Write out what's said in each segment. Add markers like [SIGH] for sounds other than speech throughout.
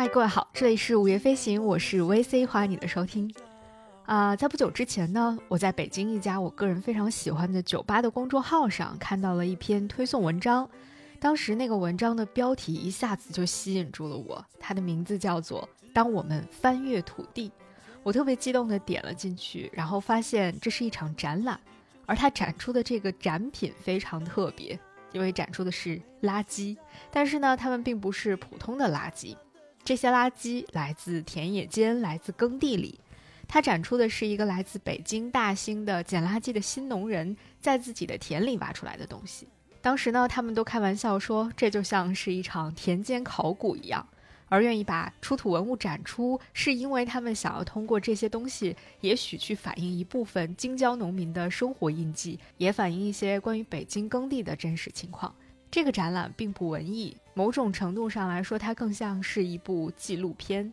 嗨，各位好，这里是午夜飞行，我是 VC，欢迎你的收听。啊，在不久之前呢，我在北京一家我个人非常喜欢的酒吧的公众号上看到了一篇推送文章，当时那个文章的标题一下子就吸引住了我，它的名字叫做《当我们翻越土地》，我特别激动地点了进去，然后发现这是一场展览，而它展出的这个展品非常特别，因为展出的是垃圾，但是呢，它们并不是普通的垃圾，这些垃圾来自田野间，来自耕地里。他展出的是一个来自北京大兴的捡垃圾的新农人在自己的田里挖出来的东西。当时呢，他们都开玩笑说，这就像是一场田间考古一样。而愿意把出土文物展出，是因为他们想要通过这些东西，也许去反映一部分京郊农民的生活印记，也反映一些关于北京耕地的真实情况。这个展览并不文艺，某种程度上来说，它更像是一部纪录片。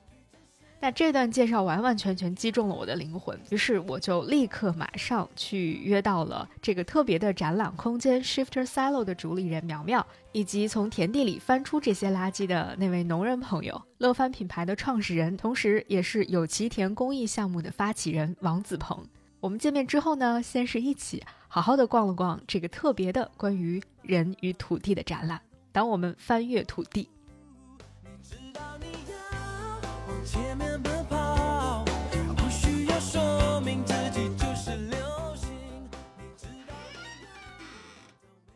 那这段介绍完完全全击中了我的灵魂，于是我就立刻马上去约到了这个特别的展览空间 Shifter Silo 的主理人苗苗，以及从田地里翻出这些垃圾的那位农人朋友，乐翻品牌的创始人，同时也是有其田公益项目的发起人王子鹏。我们见面之后呢，先是一起好好的逛了逛这个特别的关于人与土地的展览。当我们翻越土地。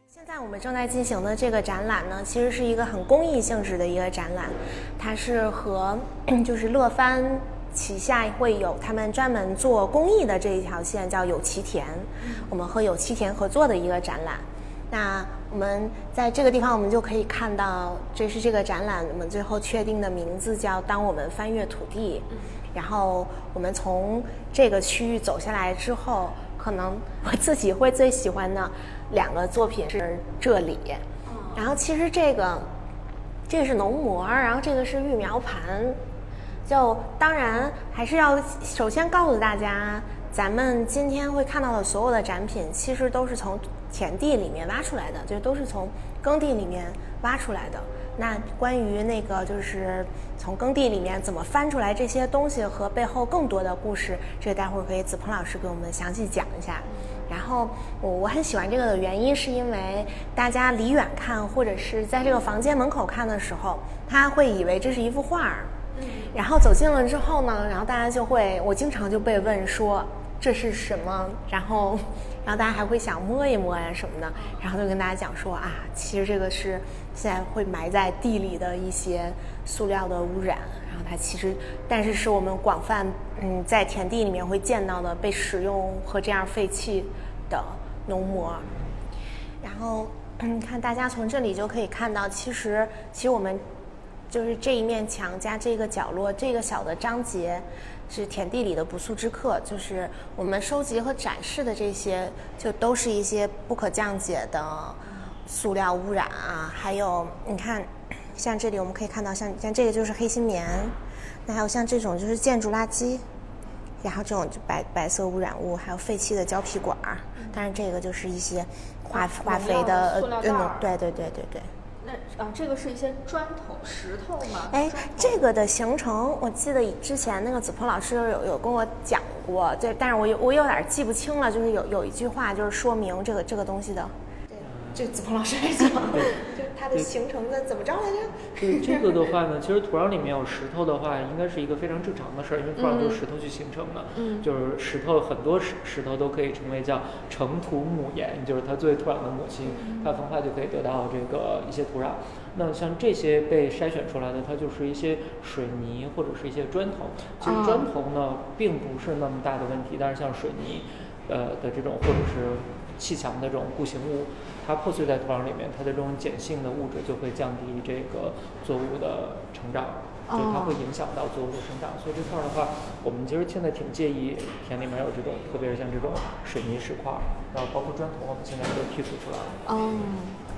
现在我们正在进行的这个展览呢，其实是一个很公益性质的一个展览，它是和 [CLEARS THROAT] 就是乐翻旗下会有他们专门做公益的这一条线，叫有其田，我们和有其田合作的一个展览。那我们在这个地方，我们就可以看到，这是这个展览我们最后确定的名字，叫“当我们翻越土地”。然后我们从这个区域走下来之后，可能我自己会最喜欢的两个作品是这里。然后其实这个这个是农模，然后这个是育苗盘。就当然还是要首先告诉大家，咱们今天会看到的所有的展品，其实都是从。田地里面挖出来的，就都是从耕地里面挖出来的。那关于那个就是从耕地里面怎么翻出来这些东西和背后更多的故事，这个待会儿可以子鹏老师给我们详细讲一下。然后我我很喜欢这个的原因，是因为大家离远看或者是在这个房间门口看的时候，他会以为这是一幅画儿。然后走近了之后呢，然后大家就会，我经常就被问说这是什么，然后。然后大家还会想摸一摸呀什么的，然后就跟大家讲说啊，其实这个是现在会埋在地里的一些塑料的污染，然后它其实但是是我们广泛嗯在田地里面会见到的被使用和这样废弃的农膜。然后嗯，看大家从这里就可以看到，其实其实我们就是这一面墙加这个角落这个小的章节。是田地里的不速之客，就是我们收集和展示的这些，就都是一些不可降解的塑料污染啊。还有，你看，像这里我们可以看到，像像这个就是黑心棉，那还有像这种就是建筑垃圾，然后这种就白白色污染物，还有废弃的胶皮管儿。当然，这个就是一些化化肥的呃，对对对对对。啊，这个是一些砖头、石头吗？哎，这个的形成，我记得之前那个子鹏老师有有跟我讲过，对，但是我有我有点记不清了，就是有有一句话就是说明这个这个东西的。对这子鹏老师来讲，就 [LAUGHS] 它的形成的怎么着来着？[LAUGHS] 对这个的话呢，其实土壤里面有石头的话，应该是一个非常正常的事儿，因为土壤都是石头去形成的。嗯，就是石头很多石石头都可以成为叫成土母岩，就是它作为土壤的母亲，它分化就可以得到这个一些土壤。那像这些被筛选出来的，它就是一些水泥或者是一些砖头。其实砖头呢并不是那么大的问题，但是像水泥，呃的这种或者是砌墙的这种固形物。它破碎在土壤里面，它的这种碱性的物质就会降低这个作物的成长，就它会影响到作物的生长。所以这块儿的话，我们其实现在挺介意田里面有这种，特别是像这种水泥石块，然后包括砖头，我们现在都剔除出来了。哦，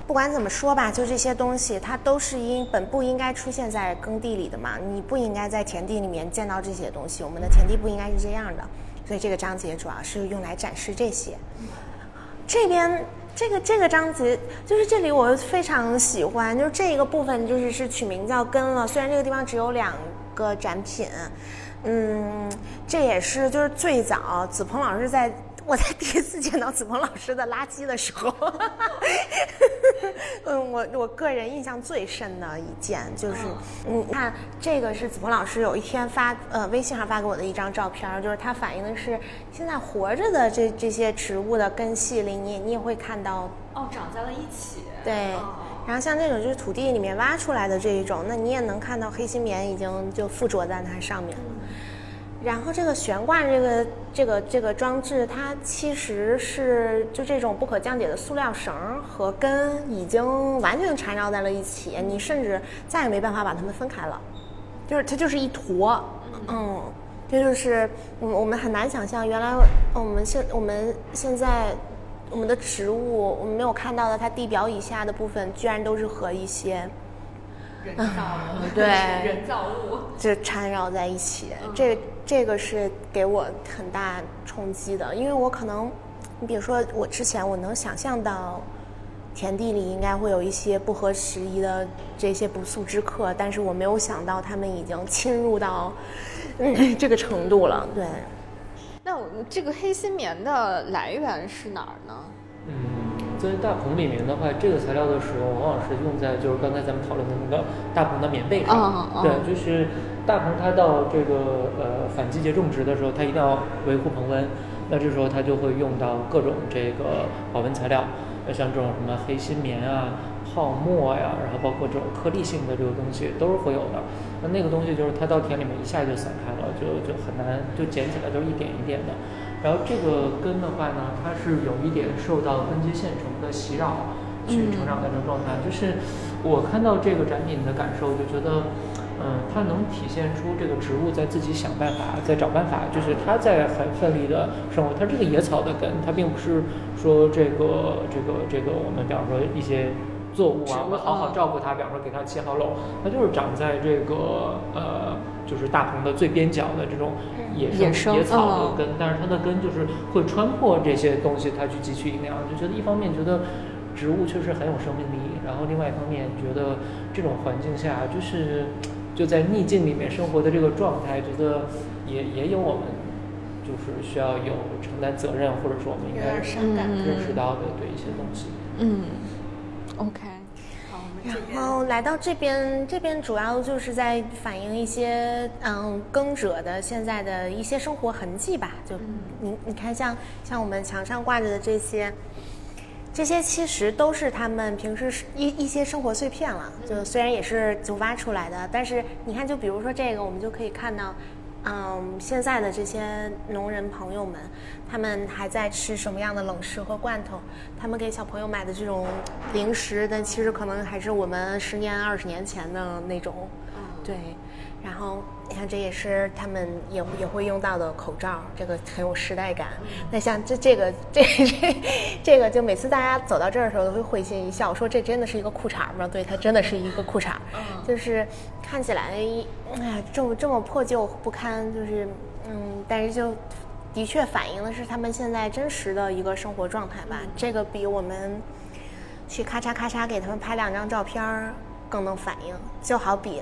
不管怎么说吧，就这些东西，它都是应本不应该出现在耕地里的嘛，你不应该在田地里面见到这些东西，我们的田地不应该是这样的。所以这个章节主要是用来展示这些。这边这个这个章节就是这里我非常喜欢，就是这一个部分就是是取名叫根了。虽然这个地方只有两个展品，嗯，这也是就是最早子鹏老师在。我在第一次见到子鹏老师的垃圾的时候，[LAUGHS] 嗯，我我个人印象最深的一件就是，你，看这个是子鹏老师有一天发呃微信上发给我的一张照片，就是它反映的是现在活着的这这些植物的根系里，你你也会看到哦，长在了一起。对，然后像这种就是土地里面挖出来的这一种，那你也能看到黑心棉已经就附着在它上面了。然后这个悬挂这个这个这个装置，它其实是就这种不可降解的塑料绳和根已经完全缠绕在了一起，你甚至再也没办法把它们分开了，就是它就是一坨，嗯，这就是我我们很难想象，原来我们现我们现在我们的植物我们没有看到的，它地表以下的部分居然都是和一些。人造物，[LAUGHS] 对，[LAUGHS] 人造物。就缠绕在一起。这这个是给我很大冲击的，因为我可能，你比如说我之前我能想象到，田地里应该会有一些不合时宜的这些不速之客，但是我没有想到他们已经侵入到这个程度了。对。那我这个黑心棉的来源是哪儿呢？嗯。在大棚里面的话，这个材料的使用，往往是用在就是刚才咱们讨论的那个大棚的棉被上。对，就是大棚它到这个呃反季节种植的时候，它一定要维护棚温，那这时候它就会用到各种这个保温材料，像这种什么黑心棉啊、泡沫呀，然后包括这种颗粒性的这个东西都是会有的。那那个东西就是它到田里面一下就散开了，就就很难就捡起来都是一点一点的。然后这个根的话呢，它是有一点受到根基线虫的袭扰，去成长的这种状态。就是我看到这个展品的感受，就觉得，嗯，它能体现出这个植物在自己想办法，在找办法，就是它在很奋力的生活。它这个野草的根，它并不是说这个这个这个我们比方说一些作物啊，我们好好照顾它，比方说给它切好垄，它就是长在这个呃，就是大棚的最边角的这种。野生野草的根，但是它的根就是会穿破这些东西，它去汲取营养。就觉得一方面觉得植物确实很有生命力，然后另外一方面觉得这种环境下就是就在逆境里面生活的这个状态，觉得也也有我们就是需要有承担责任，或者说我们应该认识到的对一些东西。嗯，OK。然后来到这边，这边主要就是在反映一些嗯耕者的现在的一些生活痕迹吧。就你你看，像像我们墙上挂着的这些，这些其实都是他们平时一一些生活碎片了。就虽然也是就挖出来的，但是你看，就比如说这个，我们就可以看到。嗯，现在的这些农人朋友们，他们还在吃什么样的冷食和罐头？他们给小朋友买的这种零食，但其实可能还是我们十年、二十年前的那种。对。然后你看，这也是他们也也会用到的口罩，这个很有时代感。那像这这个这这这个，就每次大家走到这儿的时候，都会会心一笑，说这真的是一个裤衩吗？对，它真的是一个裤衩，就是看起来，哎呀，这么这么破旧不堪，就是嗯，但是就的确反映的是他们现在真实的一个生活状态吧。这个比我们去咔嚓咔嚓给他们拍两张照片更能反映，就好比。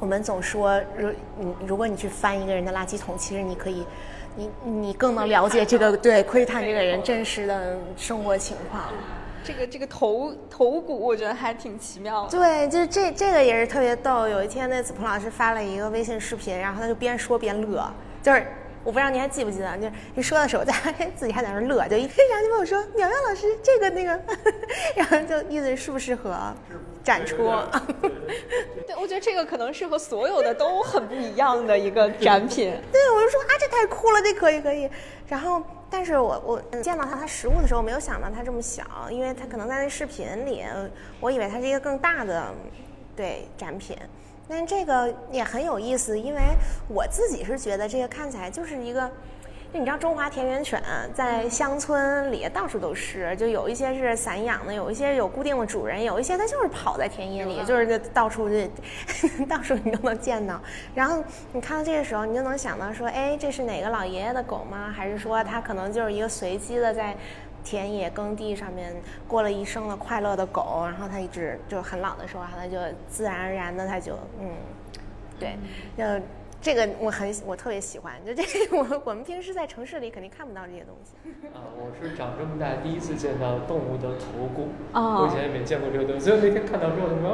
我们总说，如你如果你去翻一个人的垃圾桶，其实你可以，你你更能了解这个对窥探这个人真实的生活情况。这个这个头头骨，我觉得还挺奇妙的。对，就是这这个也是特别逗。有一天，那子鹏老师发了一个微信视频，然后他就边说边乐，就是。我不知道你还记不记得，就一说的时候，大家 [LAUGHS] 自己还在那乐，就一然后就问我说：“苗苗老师，这个那个，[LAUGHS] 然后就意思适不适合展出？” [LAUGHS] 对，我觉得这个可能是和所有的都很不一样的一个展品。对，我就说啊，这太酷了，这可以可以。然后，但是我我见到它它实物的时候，没有想到它这么小，因为它可能在那视频里，我以为它是一个更大的对展品。但这个也很有意思，因为我自己是觉得这个看起来就是一个，就你知道中华田园犬在乡村里到处都是，就有一些是散养的，有一些有固定的主人，有一些它就是跑在田野里，就是到处就 [LAUGHS] 到处你都能见到。然后你看到这个时候，你就能想到说，哎，这是哪个老爷爷的狗吗？还是说它可能就是一个随机的在。田野耕地上面过了一生的快乐的狗，然后它一直就很老的时候，它就自然而然的它就嗯，对，就。这个我很我特别喜欢，就这个我我们平时在城市里肯定看不到这些东西。[LAUGHS] 啊，我是长这么大第一次见到动物的头骨，哦我以前也没见过这个东西，所以那天看到之后，你们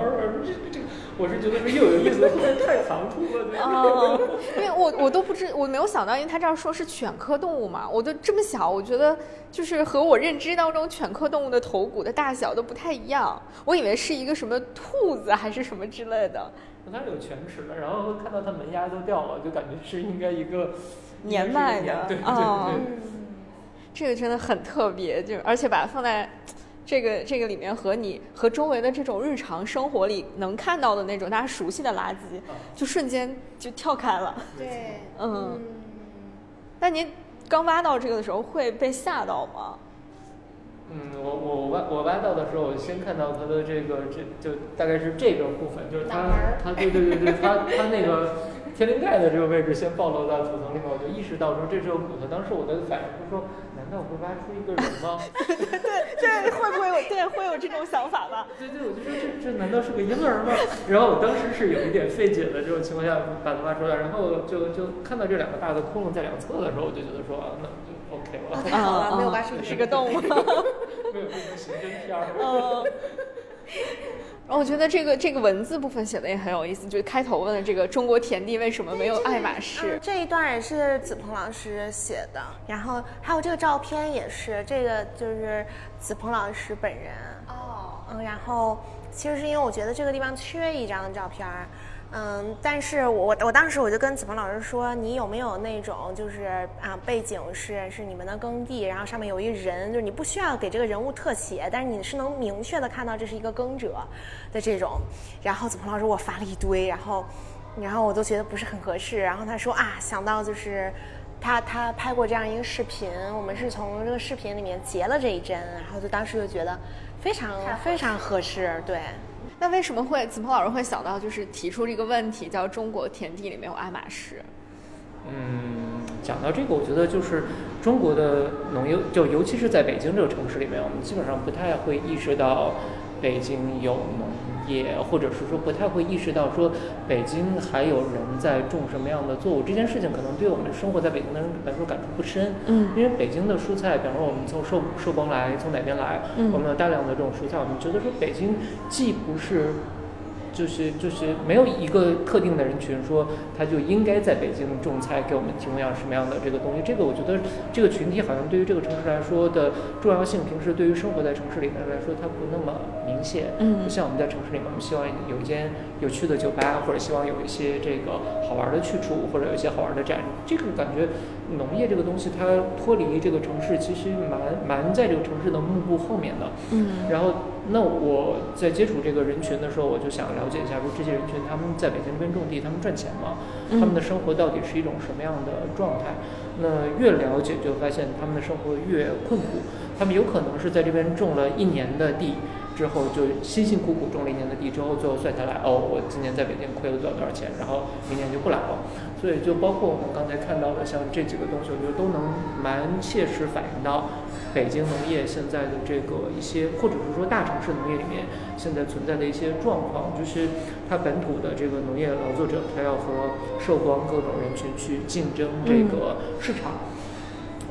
这这这个，我是觉得是又有意思，后 [LAUGHS] 面太唐突了，对哦，因为我我都不知我没有想到，因为他这儿说是犬科动物嘛，我都这么小，我觉得就是和我认知当中犬科动物的头骨的大小都不太一样，我以为是一个什么兔子还是什么之类的。它是有犬齿的，然后看到它门牙都掉了，就感觉是应该一个年迈的对对哦对。嗯，这个真的很特别，就而且把它放在这个这个里面和你和周围的这种日常生活里能看到的那种大家熟悉的垃圾，就瞬间就跳开了。对，嗯，那您刚挖到这个的时候会被吓到吗？嗯，我我挖我挖到的时候，我先看到它的这个这就大概是这个部分，就是它它对对对对，它它那个天灵盖的这个位置先暴露在土层里面，我就意识到说这是个骨头。当时我的反应是说，难道会挖出一个人吗？[LAUGHS] 对，会不会有对会有这种想法吧？对对，我就说这这难道是个婴儿吗？[LAUGHS] 然后我当时是有一点费解的这种情况下把它挖出来，然后就就看到这两个大的窟窿在两侧的时候，我就觉得说啊，那就 OK 了，太好了，没有挖出是个动物。[LAUGHS] 没有变成刑侦片儿。嗯。然后我觉得这个这个文字部分写的也很有意思，就是开头问的这个中国田地为什么没有爱马仕嗯，？这一段也是子鹏老师写的，然后还有这个照片也是，这个就是子鹏老师本人。哦，嗯，然后其实是因为我觉得这个地方缺一张照片儿，嗯，但是我我当时我就跟子鹏老师说，你有没有那种就是啊背景是是你们的耕地，然后上面有一人，就是你不需要给这个人物特写，但是你是能明确的看到这是一个耕者的这种。然后子鹏老师我发了一堆，然后然后我都觉得不是很合适，然后他说啊想到就是。他他拍过这样一个视频，我们是从这个视频里面截了这一帧，然后就当时就觉得非常非常合适，对。那为什么会子鹏老师会想到就是提出这个问题，叫中国田地里没有爱马仕？嗯，讲到这个，我觉得就是中国的农业，就尤其是在北京这个城市里面，我们基本上不太会意识到北京有农业，或者是说不太会意识到说北京还有人在种什么样的作物。这件事情可能对我们生活在北京的人来说感触不深。嗯因为北京的蔬菜，比方说我们从寿寿光来，从哪边来，嗯我们有大量的这种蔬菜，我们觉得说北京既不是。就是就是没有一个特定的人群说他就应该在北京种菜，给我们提供样什么样的这个东西。这个我觉得这个群体好像对于这个城市来说的重要性，平时对于生活在城市里面来说，它不那么明显。嗯不像我们在城市里面，我们希望有一间有趣的酒吧，或者希望有一些这个好玩的去处，或者有一些好玩的展。这个感觉农业这个东西，它脱离这个城市，其实蛮蛮在这个城市的幕布后面的。嗯然后，那我在接触这个人群的时候，我就想了解一下，说这些人群他们在北京这边种地，他们赚钱吗？嗯他们的生活到底是一种什么样的状态？那越了解，就发现他们的生活越困苦。他们有可能是在这边种了一年的地之后，就辛辛苦苦种了一年的地之后，最后算下来，哦，我今年在北京亏了多少多少钱，然后明年就不来了。所以，就包括我们刚才看到的，像这几个东西，我觉得都能蛮切实反映到北京农业现在的这个一些，或者是说大城市农业里面现在存在的一些状况，就是它本土的这个农业劳作者，他要和受光各种人群去竞争这个市场。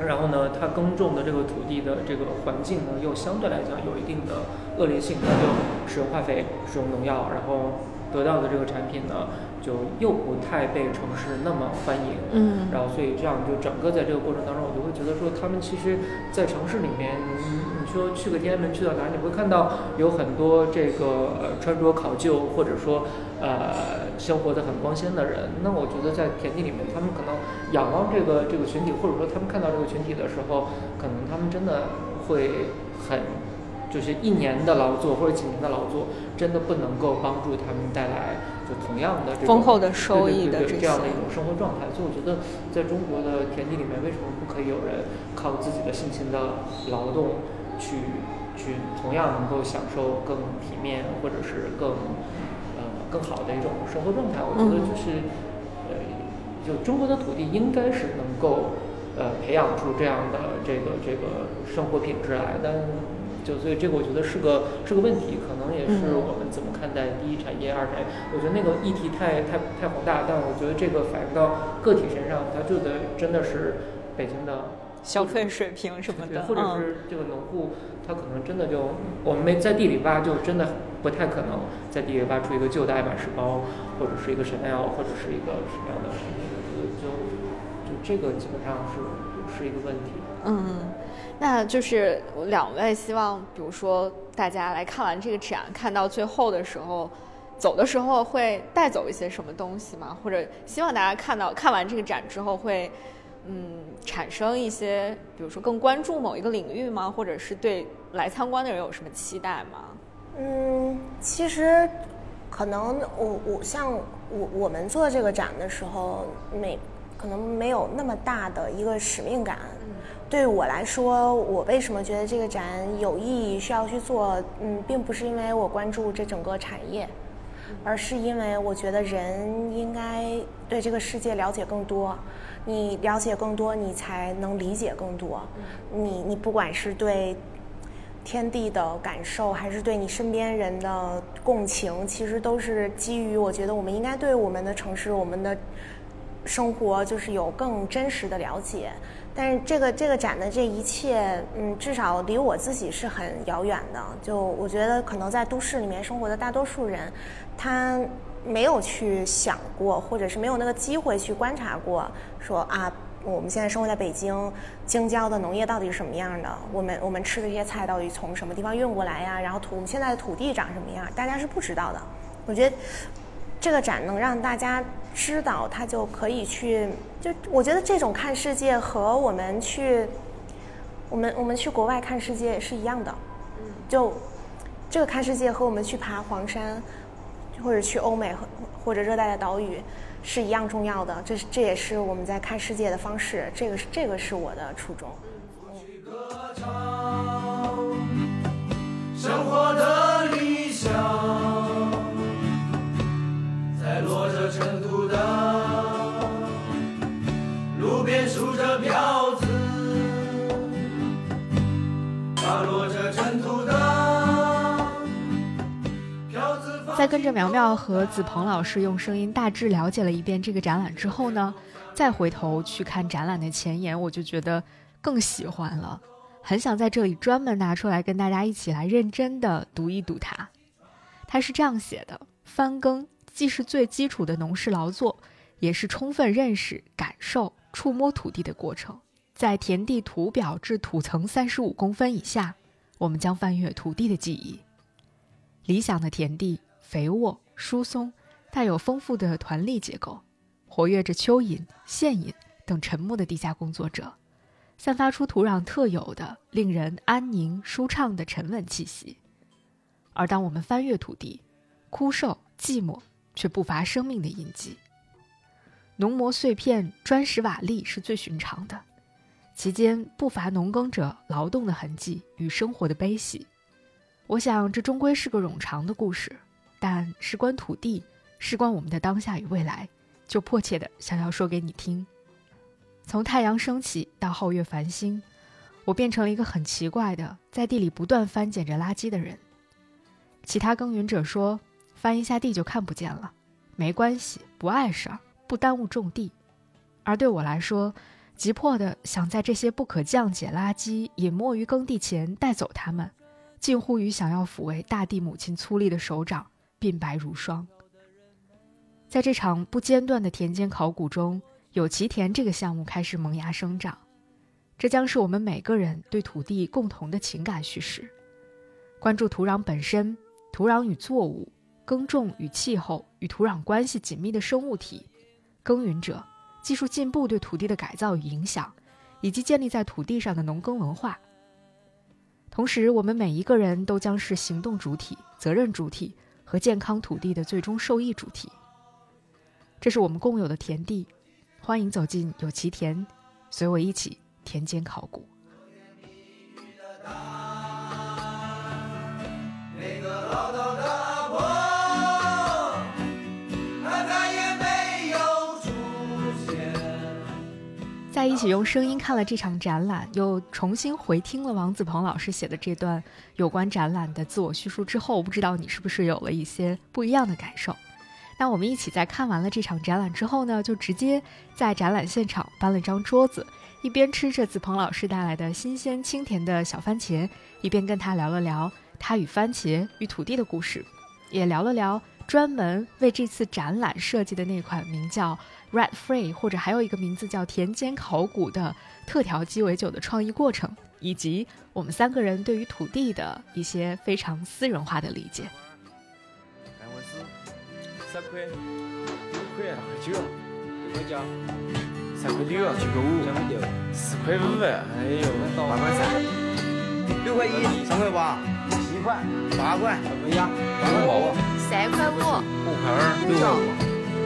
然后呢，它耕种的这个土地的这个环境呢，又相对来讲有一定的恶劣性，它就使用化肥、使用农药，然后得到的这个产品呢，就又不太被城市那么欢迎。嗯然后所以这样就整个在这个过程当中，我就会觉得说，他们其实，在城市里面，你你说去个天安门去到哪儿，你会看到有很多这个呃穿着考究，或者说呃生活的很光鲜的人。那我觉得在田地里面，他们可能仰望这个这个群体，或者说他们看到这个群体的时候，可能他们真的会很。就是一年的劳作或者几年的劳作，真的不能够帮助他们带来就同样的这种丰厚的收益的这样的一种生活状态。所以我觉得，在中国的田地里面，为什么不可以有人靠自己的辛勤的劳动去去同样能够享受更体面或者是更呃更好的一种生活状态？我觉得嗯就是、呃，就中国的土地应该是能够呃培养出这样的这个这个生活品质来，但就所以这个我觉得是个是个问题，可能也是我们怎么看待第一产业、二产业。我觉得那个议题太太太宏大，但我觉得这个反映到个体身上，它就得真的是北京的消费水平什么的，或者是这个农户，他可能真的就我们没在地里挖，就真的不太可能在地里挖出一个旧的爱马仕包，或者是一个 Chanel，或者是一个什么样的。就就这个基本上是是一个问题。嗯，那就是两位希望，比如说大家来看完这个展，看到最后的时候，走的时候会带走一些什么东西吗？或者希望大家看到看完这个展之后会。嗯，产生一些，比如说更关注某一个领域吗？或者是对来参观的人有什么期待吗？嗯，其实可能我我像我我们做这个展的时候，没可能没有那么大的一个使命感。对我来说，我为什么觉得这个展有意义，需要去做？嗯，并不是因为我关注这整个产业，而是因为我觉得人应该对这个世界了解更多。你了解更多，你才能理解更多。你你不管是对天地的感受，还是对你身边人的共情，其实都是基于我觉得我们应该对我们的城市、我们的生活，就是有更真实的了解。但是这个这个展的这一切，嗯，至少离我自己是很遥远的。就我觉得，可能在都市里面生活的大多数人，他。没有去想过，或者是没有那个机会去观察过，说啊，我们现在生活在北京，京郊的农业到底是什么样的？我们我们吃的这些菜到底从什么地方运过来呀？然后土我们现在的土地长什么样？大家是不知道的。我觉得这个展能让大家知道，他就可以去。就我觉得这种看世界和我们去，我们我们去国外看世界是一样的。就这个看世界和我们去爬黄山。或者去欧美或或者热带的岛屿是一样重要的，这是这也是我们在看世界的方式，这个是这个是我的初衷。生活的理想，在落着尘土的路边数着票子，把落着尘土的。在跟着苗苗和子鹏老师用声音大致了解了一遍这个展览之后呢，再回头去看展览的前言，我就觉得更喜欢了，很想在这里专门拿出来跟大家一起来认真的读一读它。它是这样写的：翻耕既是最基础的农事劳作，也是充分认识、感受、触摸土地的过程。在田地土表至土层三十五公分以下，我们将翻阅土地的记忆。理想的田地。肥沃、疏松，带有丰富的团粒结构，活跃着蚯蚓、线蚓等沉默的地下工作者，散发出土壤特有的、令人安宁舒畅的沉稳气息。而当我们翻阅土地，枯瘦、寂寞，却不乏生命的印记。农磨碎片、砖石瓦砾是最寻常的，其间不乏农耕者劳动的痕迹与生活的悲喜。我想，这终归是个冗长的故事。但事关土地，事关我们的当下与未来，就迫切的想要说给你听。从太阳升起到皓月繁星，我变成了一个很奇怪的，在地里不断翻捡着垃圾的人。其他耕耘者说，翻一下地就看不见了，没关系，不碍事儿，不耽误种地。而对我来说，急迫的想在这些不可降解垃圾隐没于耕地前带走它们，近乎于想要抚慰大地母亲粗粝的手掌。鬓白如霜。在这场不间断的田间考古中，有其田这个项目开始萌芽生长。这将是我们每个人对土地共同的情感叙事。关注土壤本身、土壤与作物、耕种与气候与土壤关系紧密的生物体、耕耘者、技术进步对土地的改造与影响，以及建立在土地上的农耕文化。同时，我们每一个人都将是行动主体、责任主体。和健康土地的最终受益主体，这是我们共有的田地。欢迎走进有其田，随我一起田间考古。一起用声音看了这场展览，又重新回听了王子鹏老师写的这段有关展览的自我叙述之后，不知道你是不是有了一些不一样的感受？那我们一起在看完了这场展览之后呢，就直接在展览现场搬了张桌子，一边吃着子鹏老师带来的新鲜清甜的小番茄，一边跟他聊了聊他与番茄与土地的故事，也聊了聊专门为这次展览设计的那款名叫 Red Free，或者还有一个名字叫田间考古的特调鸡尾酒的创意过程，以及我们三个人对于土地的一些非常私人化的理解。三块，六块，二块九，六块九，三块六，七块五，四块五，哎呦，八块三，六块一，三块八，七块，八块，怎么样，八块五，三块五，五块二，六块五，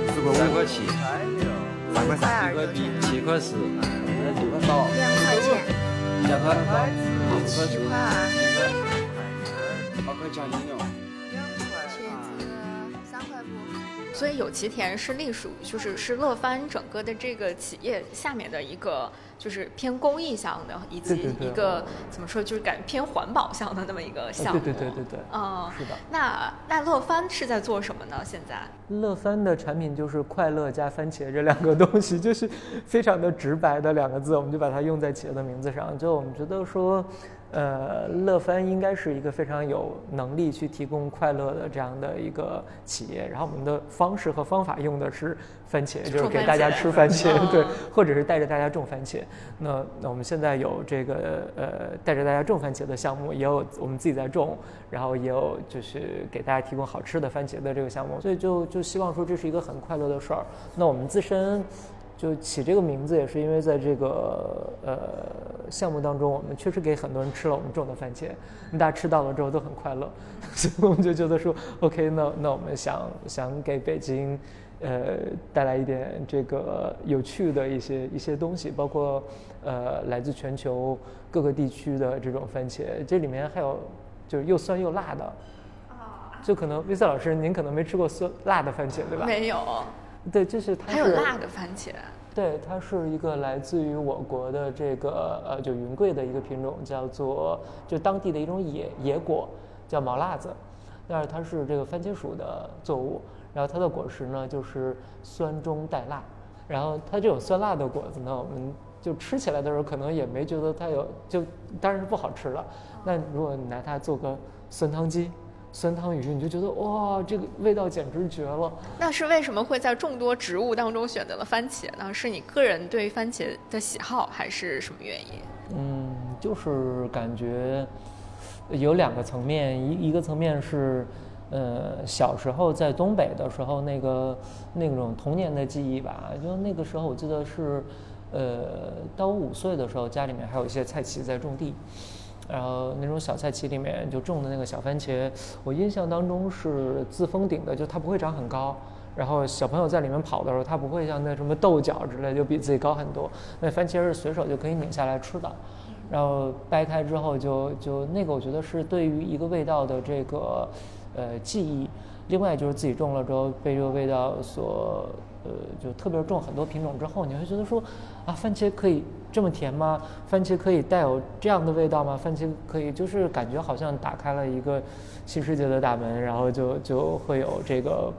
四块五，三块七，三块三，一块比，七块四，六块八，两块钱，两块八，七块二，八块加一了。所以有其田是隶属，就是是乐翻整个的这个企业下面的一个，就是偏公益向的，以及一个怎么说，就是感觉偏环保向的那么一个项目。对对对对对。嗯，是的。那那乐翻是在做什么呢？现在？乐翻的产品就是快乐加番茄这两个东西，就是非常的直白的两个字，我们就把它用在企业的名字上。就我们觉得说。呃，乐翻应该是一个非常有能力去提供快乐的这样的一个企业。然后我们的方式和方法用的是番茄，就是给大家吃番茄，对，或者是带着大家种番茄。那那我们现在有这个呃带着大家种番茄的项目，也有我们自己在种，然后也有就是给大家提供好吃的番茄的这个项目。所以就就希望说这是一个很快乐的事儿。那我们自身。就起这个名字也是因为在这个呃项目当中，我们确实给很多人吃了我们种的番茄，大家吃到了之后都很快乐，[LAUGHS] 所以我们就觉得说，OK，那那我们想想给北京，呃带来一点这个有趣的一些一些东西，包括呃来自全球各个地区的这种番茄，这里面还有就是又酸又辣的，就可能 s 老师您可能没吃过酸辣的番茄对吧？没有。[LAUGHS] 对，就是它还有辣的番茄。对，它是一个来自于我国的这个呃，就云贵的一个品种，叫做就当地的一种野野果，叫毛辣子。但是它是这个番茄属的作物，然后它的果实呢就是酸中带辣。然后它这种酸辣的果子呢，我们就吃起来的时候可能也没觉得它有，就当然是不好吃了。那如果你拿它做个酸汤鸡。酸汤鱼，你就觉得哇，这个味道简直绝了。那是为什么会在众多植物当中选择了番茄呢？是你个人对番茄的喜好，还是什么原因？嗯，就是感觉有两个层面，一一个层面是，呃，小时候在东北的时候，那个那种童年的记忆吧。就那个时候，我记得是，呃，到我五岁的时候，家里面还有一些菜畦在种地。然后那种小菜畦里面就种的那个小番茄，我印象当中是自封顶的，就它不会长很高。然后小朋友在里面跑的时候，它不会像那什么豆角之类就比自己高很多。那番茄是随手就可以拧下来吃的，然后掰开之后就就那个我觉得是对于一个味道的这个呃记忆。另外就是自己种了之后被这个味道所。呃，就特别种很多品种之后，你会觉得说，啊，番茄可以这么甜吗？番茄可以带有这样的味道吗？番茄可以就是感觉好像打开了一个新世界的大门，然后就就会有这个，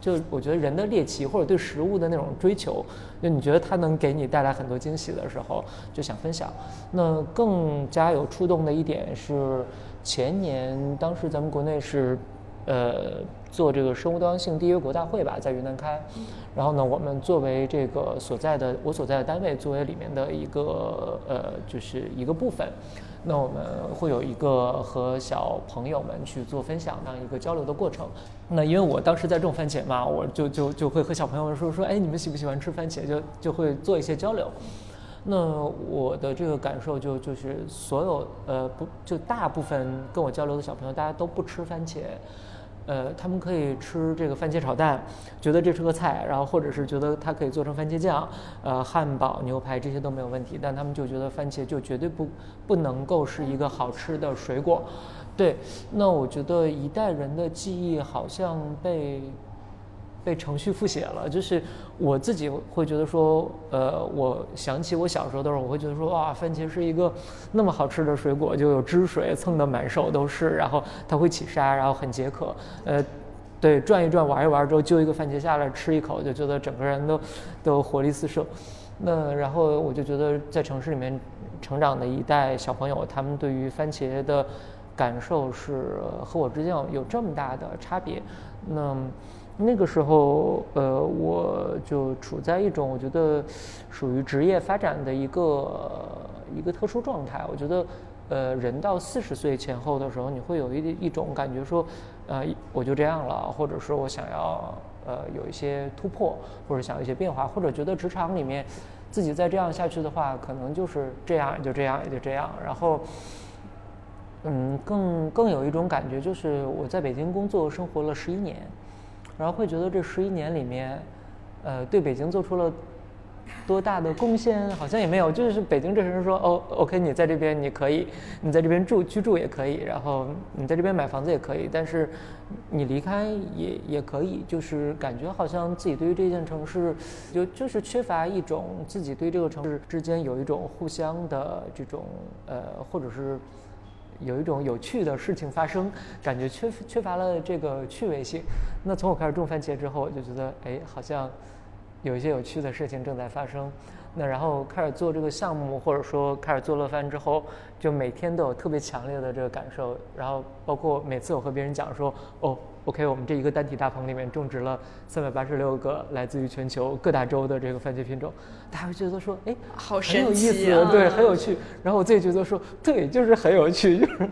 就我觉得人的猎奇或者对食物的那种追求，就你觉得它能给你带来很多惊喜的时候，就想分享。那更加有触动的一点是，前年当时咱们国内是。呃，做这个生物多样性缔约国大会吧，在云南开。然后呢，我们作为这个所在的我所在的单位，作为里面的一个呃，就是一个部分，那我们会有一个和小朋友们去做分享，当一个交流的过程。那因为我当时在种番茄嘛，我就就就会和小朋友们说说，哎，你们喜不喜欢吃番茄？就就会做一些交流。那我的这个感受就就是所有呃不就大部分跟我交流的小朋友，大家都不吃番茄。呃，他们可以吃这个番茄炒蛋，觉得这是个菜，然后或者是觉得它可以做成番茄酱，呃，汉堡、牛排这些都没有问题，但他们就觉得番茄就绝对不不能够是一个好吃的水果。对，那我觉得一代人的记忆好像被被程序复写了。就是我自己会觉得说，呃，我想起我小时候的时候，我会觉得说，哇，番茄是一个那么好吃的水果，就有汁水蹭得满手都是，然后它会起沙，然后很解渴，呃。对，转一转，玩一玩之后，揪一个番茄下来吃一口，就觉得整个人都都活力四射。那然后我就觉得，在城市里面成长的一代小朋友，他们对于番茄的感受是和我之间有这么大的差别。那那个时候，呃，我就处在一种我觉得属于职业发展的一个一个特殊状态。我觉得。呃，人到四十岁前后的时候，你会有一一种感觉说，呃，我就这样了，或者说我想要呃有一些突破，或者想要一些变化，或者觉得职场里面自己再这样下去的话，可能就是这样，就这样，也就这样。然后，嗯，更更有一种感觉就是我在北京工作生活了十一年，然后会觉得这十一年里面，呃，对北京做出了。多大的贡献好像也没有，就是北京这些人说哦，OK，你在这边你可以，你在这边住居住也可以，然后你在这边买房子也可以，但是你离开也也可以，就是感觉好像自己对于这件城市，就就是缺乏一种自己对这个城市之间有一种互相的这种呃，或者是有一种有趣的事情发生，感觉缺缺乏了这个趣味性。那从我开始种番茄之后，我就觉得哎，好像。有一些有趣的事情正在发生，那然后开始做这个项目，或者说开始做乐番之后，就每天都有特别强烈的这个感受。然后包括每次我和别人讲说，哦，OK，我们这一个单体大棚里面种植了三百八十六个来自于全球各大洲的这个番茄品种，大家会觉得说，哎，好很有意思，对，很有趣。然后我自己觉得说，对，就是很有趣，就是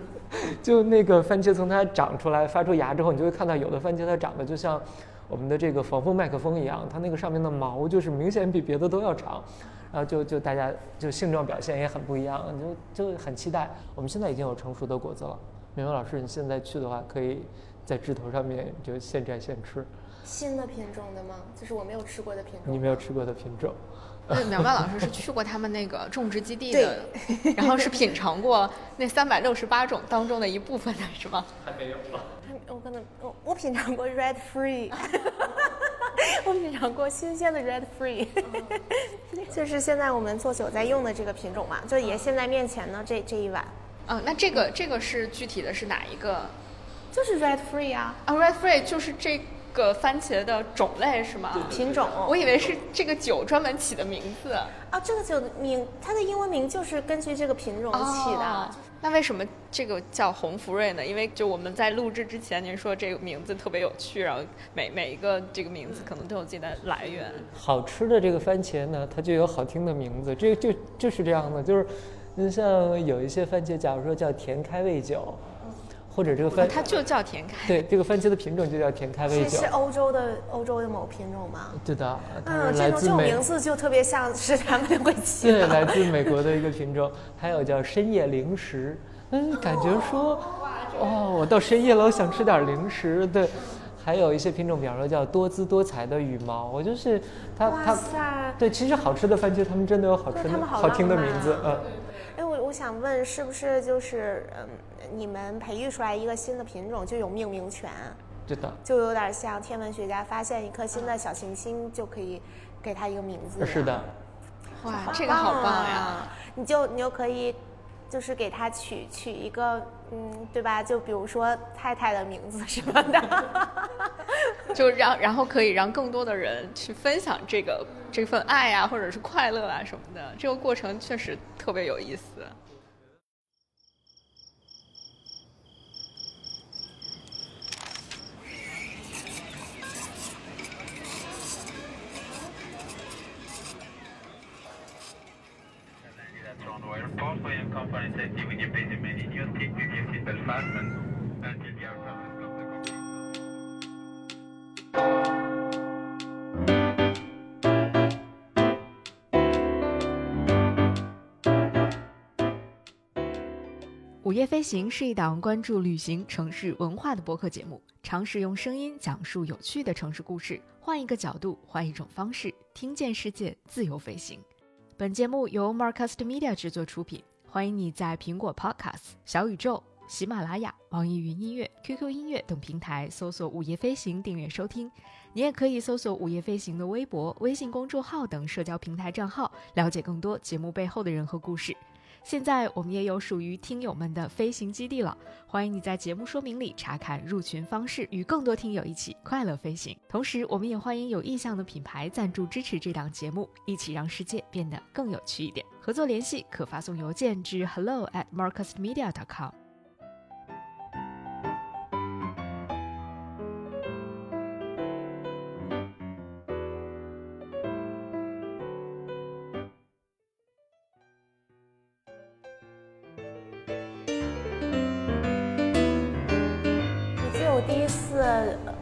就那个番茄从它长出来发出芽之后，你就会看到有的番茄它长得就像。我们的这个防风麦克风一样，它那个上面的毛就是明显比别的都要长，然后就就大家就性状表现也很不一样，就就很期待。我们现在已经有成熟的果子了，明文老师，你现在去的话，可以在枝头上面就现摘现吃。新的品种的吗？就是我没有吃过的品种。你没有吃过的品种。[LAUGHS] 对，苗苗老师是去过他们那个种植基地的，[LAUGHS] 然后是品尝过那三百六十八种当中的一部分的是吗？还没有吧。我可能我我品尝过 red free，[LAUGHS] 我品尝过新鲜的 red free，就是现在我们做酒在用的这个品种嘛，就也现在面前呢这这一碗。嗯，那这个这个是具体的是哪一个？就是 red free 啊。啊，red free 就是这。个番茄的种类是吗？品种，我以为是这个酒专门起的名字啊。这个酒的名，它的英文名就是根据这个品种起的。那为什么这个叫红福瑞呢？因为就我们在录制之前，您说这个名字特别有趣，然后每每一个这个名字可能都有自己的来源。好吃的这个番茄呢，它就有好听的名字，这就就是这样的。就是，你像有一些番茄，假如说叫甜开胃酒。或者这个番，它就叫甜开。对，这个番茄的品种就叫甜开胃酒。是欧洲的欧洲的某品种吗？对的。嗯，这种这种名字就特别像是他们会起的。[LAUGHS] 对，来自美国的一个品种。还有叫深夜零食，嗯，感觉说，哦，我到深夜了，我想吃点零食。对，还有一些品种，比方说叫多姿多彩的羽毛，我就是它它。对，其实好吃的番茄，它们真的有好吃的好听的名字，嗯。我想问，是不是就是嗯，你们培育出来一个新的品种就有命名权？对的，就有点像天文学家发现一颗新的小行星，就可以给它一个名字。是的，哇，这个好棒呀！你就你就可以。就是给他取取一个，嗯，对吧？就比如说太太的名字什么的，[LAUGHS] 就让然后可以让更多的人去分享这个这份爱啊，或者是快乐啊什么的。这个过程确实特别有意思。午夜飞行是一档关注旅行、城市文化的播客节目，尝试用声音讲述有趣的城市故事，换一个角度，换一种方式，听见世界，自由飞行。本节目由 Marcast Media 制作出品，欢迎你在苹果 Podcast、小宇宙。喜马拉雅、网易云音乐、QQ 音乐等平台搜索“午夜飞行”订阅收听。你也可以搜索“午夜飞行”的微博、微信公众号等社交平台账号，了解更多节目背后的人和故事。现在我们也有属于听友们的飞行基地了，欢迎你在节目说明里查看入群方式，与更多听友一起快乐飞行。同时，我们也欢迎有意向的品牌赞助支持这档节目，一起让世界变得更有趣一点。合作联系可发送邮件至 hello at marcusmedia.com。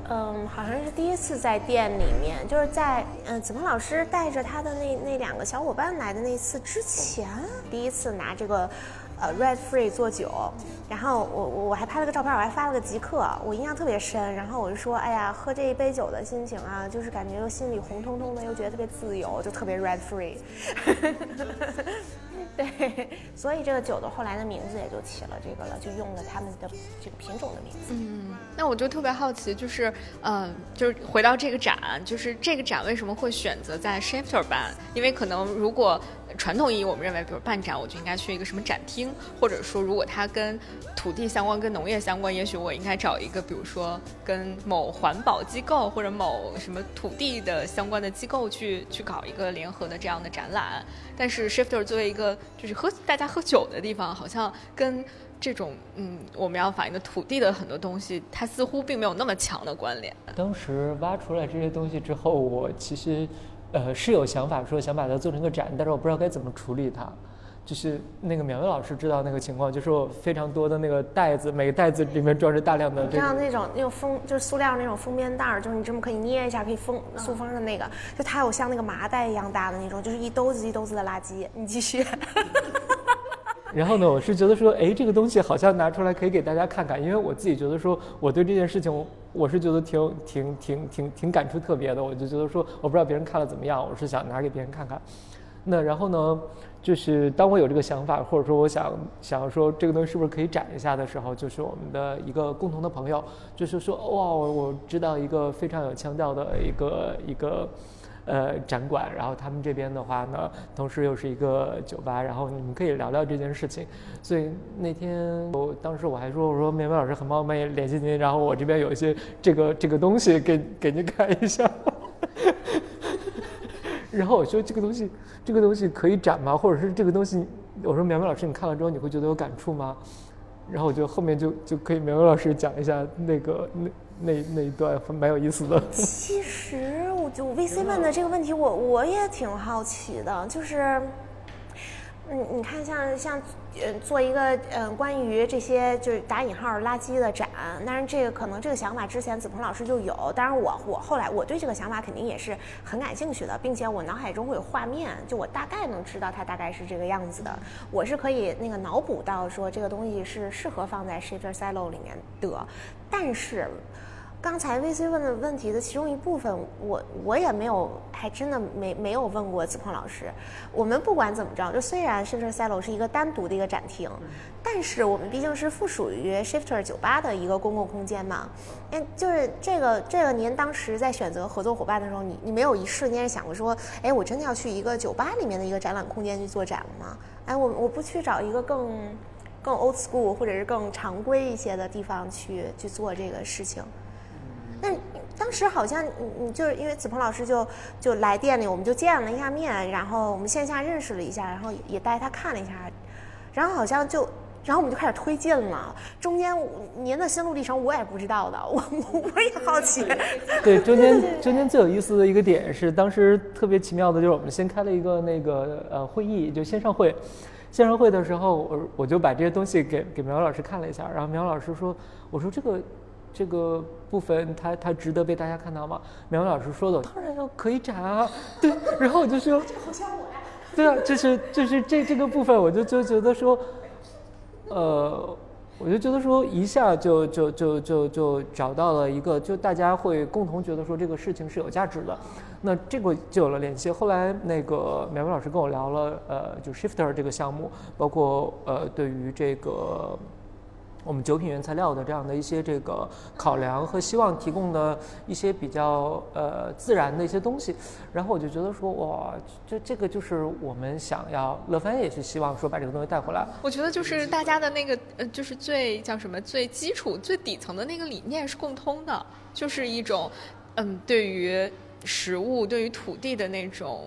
嗯，好像是第一次在店里面，就是在嗯子鹏老师带着他的那那两个小伙伴来的那次之前，第一次拿这个呃 Red Free 做酒，然后我我我还拍了个照片，我还发了个即刻，我印象特别深。然后我就说，哎呀，喝这一杯酒的心情啊，就是感觉又心里红彤彤的，又觉得特别自由，就特别 Red Free。[LAUGHS] 对，所以这个酒的后来的名字也就起了这个了，就用了他们的这个品种的名字。嗯，那我就特别好奇，就是，嗯，就是回到这个展，就是这个展为什么会选择在 Shifter 办？因为可能如果。传统意义，我们认为，比如办展，我就应该去一个什么展厅，或者说，如果它跟土地相关、跟农业相关，也许我应该找一个，比如说跟某环保机构或者某什么土地的相关的机构去 [LAUGHS] 去搞一个联合的这样的展览。但是 Shifter 作为一个就是喝大家喝酒的地方，好像跟这种嗯我们要反映的土地的很多东西，它似乎并没有那么强的关联。当时挖出来这些东西之后，我其实。呃，是有想法说想把它做成个展，但是我不知道该怎么处理它。就是那个苗苗老师知道那个情况，就是我非常多的那个袋子，每个袋子里面装着大量的。像那种那种封，就是塑料那种封面袋儿，就是你这么可以捏一下可以封塑封的那个，就它有像那个麻袋一样大的那种，就是一兜子一兜子的垃圾。你继续。[LAUGHS] 然后呢，我是觉得说，哎，这个东西好像拿出来可以给大家看看，因为我自己觉得说，我对这件事情，我是觉得挺挺挺挺挺感触特别的。我就觉得说，我不知道别人看了怎么样，我是想拿给别人看看。那然后呢，就是当我有这个想法，或者说我想想要说这个东西是不是可以展一下的时候，就是我们的一个共同的朋友，就是说，哇，我知道一个非常有腔调的一个一个。呃，展馆，然后他们这边的话呢，同时又是一个酒吧，然后你们可以聊聊这件事情。所以那天我当时我还说，我说苗苗老师很冒昧联系您，然后我这边有一些这个 [LAUGHS] 这个东西给给您看一下。[LAUGHS] 然后我说这个东西这个东西可以展吗？或者是这个东西，我说苗苗老师你看了之后你会觉得有感触吗？然后我就后面就就可以苗苗老师讲一下那个那。那那一段蛮有意思的。[LAUGHS] 其实，我就 VC 问的这个问题，我我也挺好奇的，就是，嗯，你看，像像呃，做一个呃关于这些就是打引号垃圾的展，当然这个可能这个想法之前子鹏老师就有，当然我我后来我对这个想法肯定也是很感兴趣的，并且我脑海中会有画面，就我大概能知道它大概是这个样子的，我是可以那个脑补到说这个东西是适合放在 Shifter Silo 里面的，但是。刚才 VC 问的问题的其中一部分，我我也没有，还真的没没有问过子鹏老师。我们不管怎么着，就虽然 Shifter Silo 是一个单独的一个展厅，但是我们毕竟是附属于 Shifter 酒吧的一个公共空间嘛。哎，就是这个这个，您当时在选择合作伙伴的时候，你你没有一瞬间想过说，哎，我真的要去一个酒吧里面的一个展览空间去做展吗？哎，我我不去找一个更更 old school 或者是更常规一些的地方去去做这个事情。那当时好像你你就是因为子鹏老师就就来店里，我们就见了一下面，然后我们线下认识了一下，然后也带他看了一下，然后好像就，然后我们就开始推进了。中间您的心路历程我也不知道的，我 [LAUGHS] 我也好奇。[LAUGHS] 对，中间中间最有意思的一个点是，当时特别奇妙的就是我们先开了一个那个呃会议，就线上会。线上会的时候，我我就把这些东西给给苗老师看了一下，然后苗老师说，我说这个。这个部分，它它值得被大家看到吗？苗苗老师说的，当然要可以展啊。对，然后我就说，[LAUGHS] 这好像我呀。对啊，就是就是这这个部分，我就就觉得说，呃，我就觉得说一下就就就就就找到了一个，就大家会共同觉得说这个事情是有价值的，那这个就有了联系。后来那个苗苗老师跟我聊了，呃，就 Shifter 这个项目，包括呃对于这个。我们酒品原材料的这样的一些这个考量和希望提供的一些比较呃自然的一些东西，然后我就觉得说哇，这这个就是我们想要乐翻也是希望说把这个东西带回来。我觉得就是大家的那个呃，就是最叫什么最基础最底层的那个理念是共通的，就是一种嗯对于食物对于土地的那种。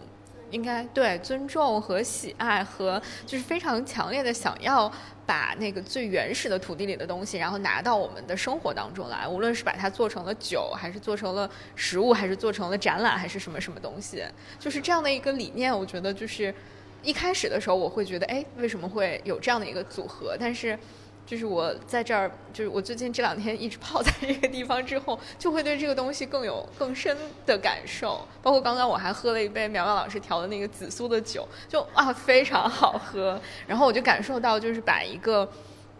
应该对尊重和喜爱和就是非常强烈的想要把那个最原始的土地里的东西，然后拿到我们的生活当中来，无论是把它做成了酒，还是做成了食物，还是做成了展览，还是什么什么东西，就是这样的一个理念。我觉得就是一开始的时候我会觉得，哎，为什么会有这样的一个组合？但是。就是我在这儿，就是我最近这两天一直泡在这个地方之后，就会对这个东西更有更深的感受。包括刚刚我还喝了一杯苗苗老师调的那个紫苏的酒，就啊非常好喝。然后我就感受到，就是把一个，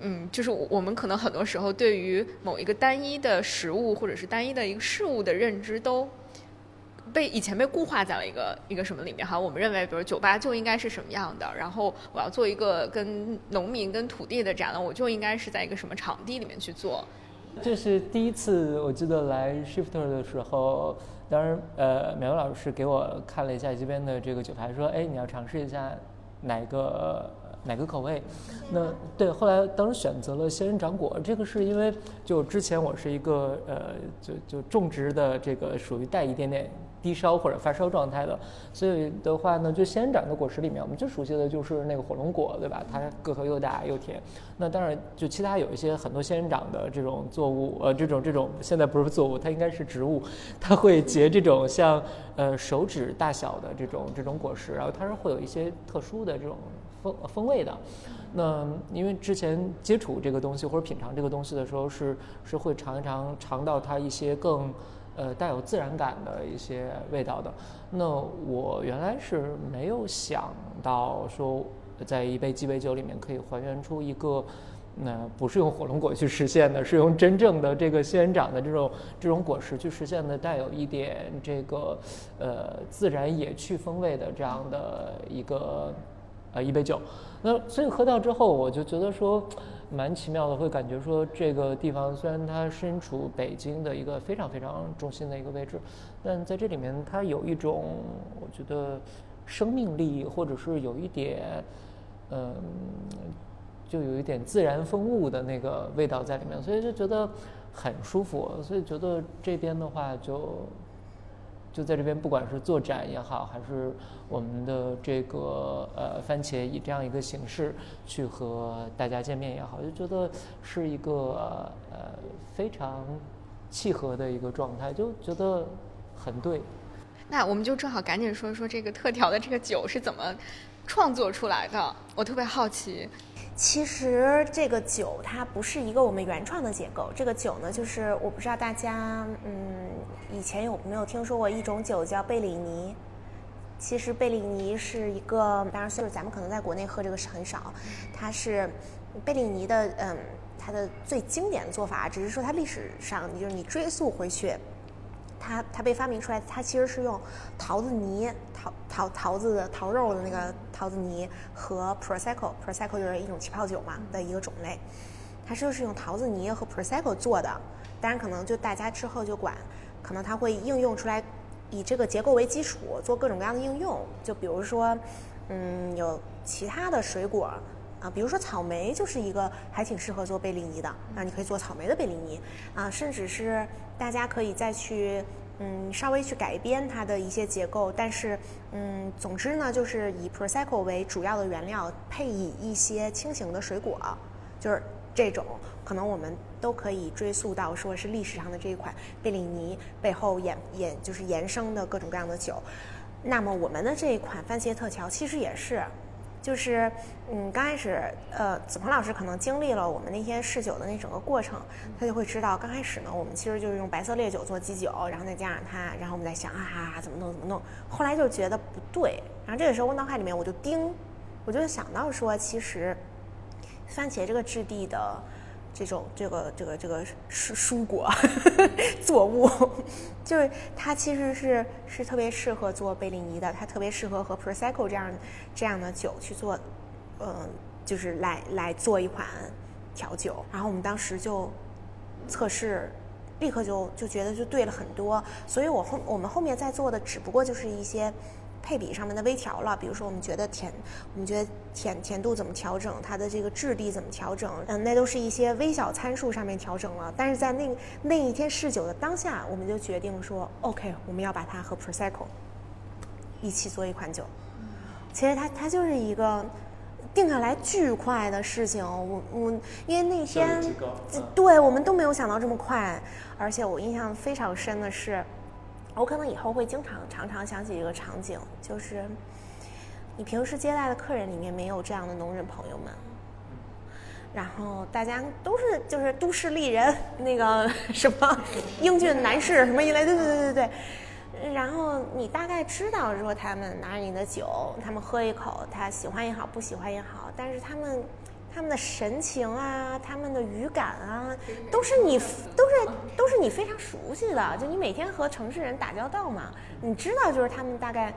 嗯，就是我们可能很多时候对于某一个单一的食物或者是单一的一个事物的认知都。被以前被固化在了一个一个什么里面哈？我们认为，比如酒吧就应该是什么样的，然后我要做一个跟农民、跟土地的展览，我就应该是在一个什么场地里面去做。这是第一次，我记得来 Shifter 的时候，当然，呃，苗老师给我看了一下这边的这个酒牌，说，哎，你要尝试一下哪个哪个口味？那对，后来当时选择了仙人掌果，这个是因为就之前我是一个呃，就就种植的这个属于带一点点。低烧或者发烧状态的，所以的话呢，就仙人掌的果实里面，我们最熟悉的就是那个火龙果，对吧？它个头又大又甜。那当然，就其他有一些很多仙人掌的这种作物，呃，这种这种现在不是作物，它应该是植物，它会结这种像呃手指大小的这种这种果实，然后它是会有一些特殊的这种风风味的。那因为之前接触这个东西或者品尝这个东西的时候，是是会尝一尝尝到它一些更。呃，带有自然感的一些味道的，那我原来是没有想到说，在一杯鸡尾酒里面可以还原出一个，那不是用火龙果去实现的，是用真正的这个仙人掌的这种这种果实去实现的，带有一点这个呃自然野趣风味的这样的一个呃一杯酒。那所以喝到之后，我就觉得说。蛮奇妙的，会感觉说这个地方虽然它身处北京的一个非常非常中心的一个位置，但在这里面它有一种我觉得生命力，或者是有一点，嗯，就有一点自然风物的那个味道在里面，所以就觉得很舒服，所以觉得这边的话就。就在这边，不管是做展也好，还是我们的这个呃番茄以这样一个形式去和大家见面也好，就觉得是一个呃非常契合的一个状态，就觉得很对。那我们就正好赶紧说说这个特调的这个酒是怎么创作出来的，我特别好奇。其实这个酒它不是一个我们原创的结构。这个酒呢，就是我不知道大家嗯以前有没有听说过一种酒叫贝里尼。其实贝里尼是一个，当然就是咱们可能在国内喝这个是很少。它是贝里尼的嗯，它的最经典的做法，只是说它历史上就是你追溯回去。它它被发明出来，它其实是用桃子泥、桃桃桃子的桃肉的那个桃子泥和 prosecco，prosecco 就是一种起泡酒嘛的一个种类，它就是用桃子泥和 prosecco 做的。当然，可能就大家之后就管，可能它会应用出来，以这个结构为基础做各种各样的应用。就比如说，嗯，有其他的水果啊，比如说草莓就是一个还挺适合做贝利尼的啊，你可以做草莓的贝利尼啊，甚至是。大家可以再去，嗯，稍微去改编它的一些结构，但是，嗯，总之呢，就是以 prosecco 为主要的原料，配以一些轻型的水果，就是这种，可能我们都可以追溯到说是历史上的这一款贝利尼背后衍衍就是衍生的各种各样的酒。那么我们的这一款番茄特调其实也是。就是，嗯，刚开始，呃，子鹏老师可能经历了我们那天试酒的那整个过程，他就会知道，刚开始呢，我们其实就是用白色烈酒做基酒，然后再加上它，然后我们再想，啊，怎么弄怎么弄，后来就觉得不对，然后这个时候我脑海里面我就叮，我就想到说，其实番茄这个质地的。这种这个这个这个蔬蔬果 [LAUGHS] 作物，就是它其实是是特别适合做贝利尼的，它特别适合和 prosecco 这样这样的酒去做，嗯，就是来来做一款调酒，然后我们当时就测试，立刻就就觉得就对了很多，所以我后我们后面在做的只不过就是一些配比上面的微调了，比如说我们觉得甜，我们觉得甜甜度怎么调整，它的这个质地怎么调整，嗯，那都是一些微小参数上面调整了。但是在那那一天试酒的当下，我们就决定说，OK，我们要把它和 prosecco 一起做一款酒。其实它它就是一个定下来巨快的事情。我我因为那天对我们都没有想到这么快，而且我印象非常深的是，我可能以后会经常常常想起一个场景，就是你平时接待的客人里面没有这样的农人朋友们。然后大家都是就是都市丽人，那个 [LAUGHS] 什么英俊男士什么一类，对对对对对。然后你大概知道说他们拿着你的酒，他们喝一口，他喜欢也好，不喜欢也好，但是他们他们的神情啊，他们的语感啊，都是你都是都是你非常熟悉的，就你每天和城市人打交道嘛，你知道就是他们大概。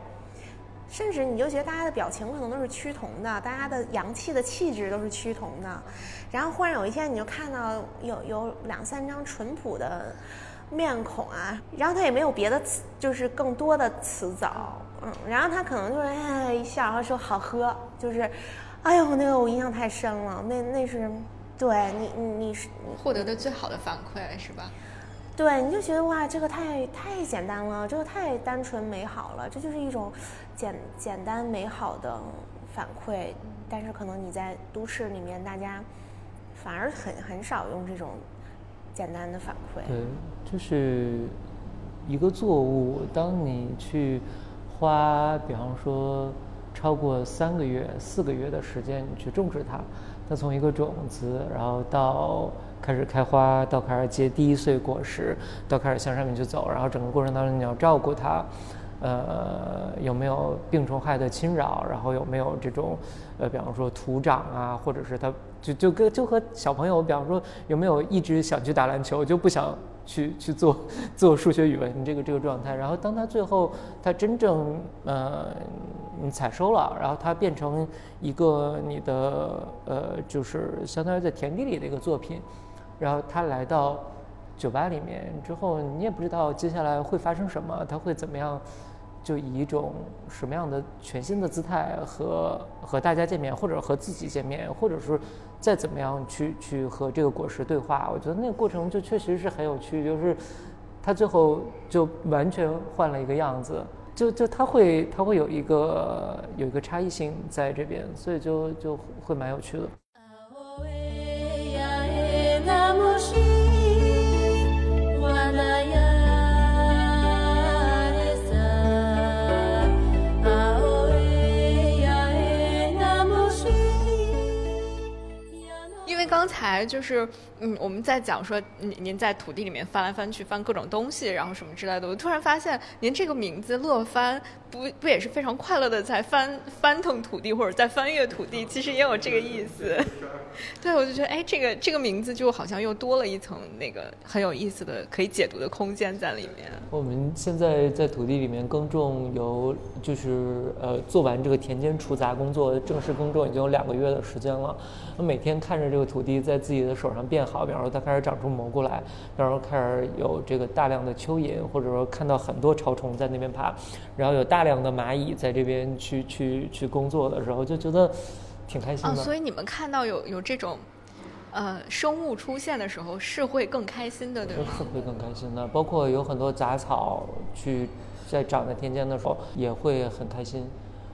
甚至你就觉得大家的表情可能都是趋同的，大家的阳气的气质都是趋同的，然后忽然有一天你就看到有有两三张淳朴的面孔啊，然后他也没有别的词，就是更多的词藻，嗯，然后他可能就是哎一笑，然后说好喝，就是，哎呦那个我印象太深了，那那是，对你你你是获得的最好的反馈是吧？对，你就觉得哇，这个太太简单了，这个太单纯美好了，这就是一种简简单美好的反馈。但是可能你在都市里面，大家反而很很少用这种简单的反馈。对，就是一个作物，当你去花，比方说超过三个月、四个月的时间，你去种植它，它从一个种子，然后到开始开花，到开始结第一穗果实，到开始向上面去走，然后整个过程当中你要照顾它。呃，有没有病虫害的侵扰？然后有没有这种，呃，比方说土长啊，或者是它就就跟就和小朋友，比方说有没有一直想去打篮球，就不想去去做做数学语文这个这个状态。然后当他最后他真正呃你采收了，然后它变成一个你的呃就是相当于在田地里的一个作品，然后他来到酒吧里面之后，你也不知道接下来会发生什么，他会怎么样。就以一种什么样的全新的姿态和和大家见面，或者和自己见面，或者是再怎么样去去和这个果实对话，我觉得那个过程就确实是很有趣，就是他最后就完全换了一个样子，就就他会他会有一个有一个差异性在这边，所以就就会蛮有趣的。刚才就是，嗯，我们在讲说您您在土地里面翻来翻去翻各种东西，然后什么之类的。我突然发现，您这个名字乐翻，不不也是非常快乐的在翻翻腾土地或者在翻越土地，其实也有这个意思。[LAUGHS] 对，我就觉得，哎，这个这个名字就好像又多了一层那个很有意思的可以解读的空间在里面。我们现在在土地里面耕种有，就是呃做完这个田间除杂工作，正式耕种已经有两个月的时间了。那每天看着这个土地在自己的手上变好，比方说它开始长出蘑菇来，比方说开始有这个大量的蚯蚓，或者说看到很多潮虫在那边爬，然后有大量的蚂蚁在这边去去去工作的时候，就觉得挺开心哦，的。所以你们看到有有这种，呃，生物出现的时候是会更开心的，对吧？是 [LAUGHS] 会更开心的，包括有很多杂草去在长在田间的时候也会很开心。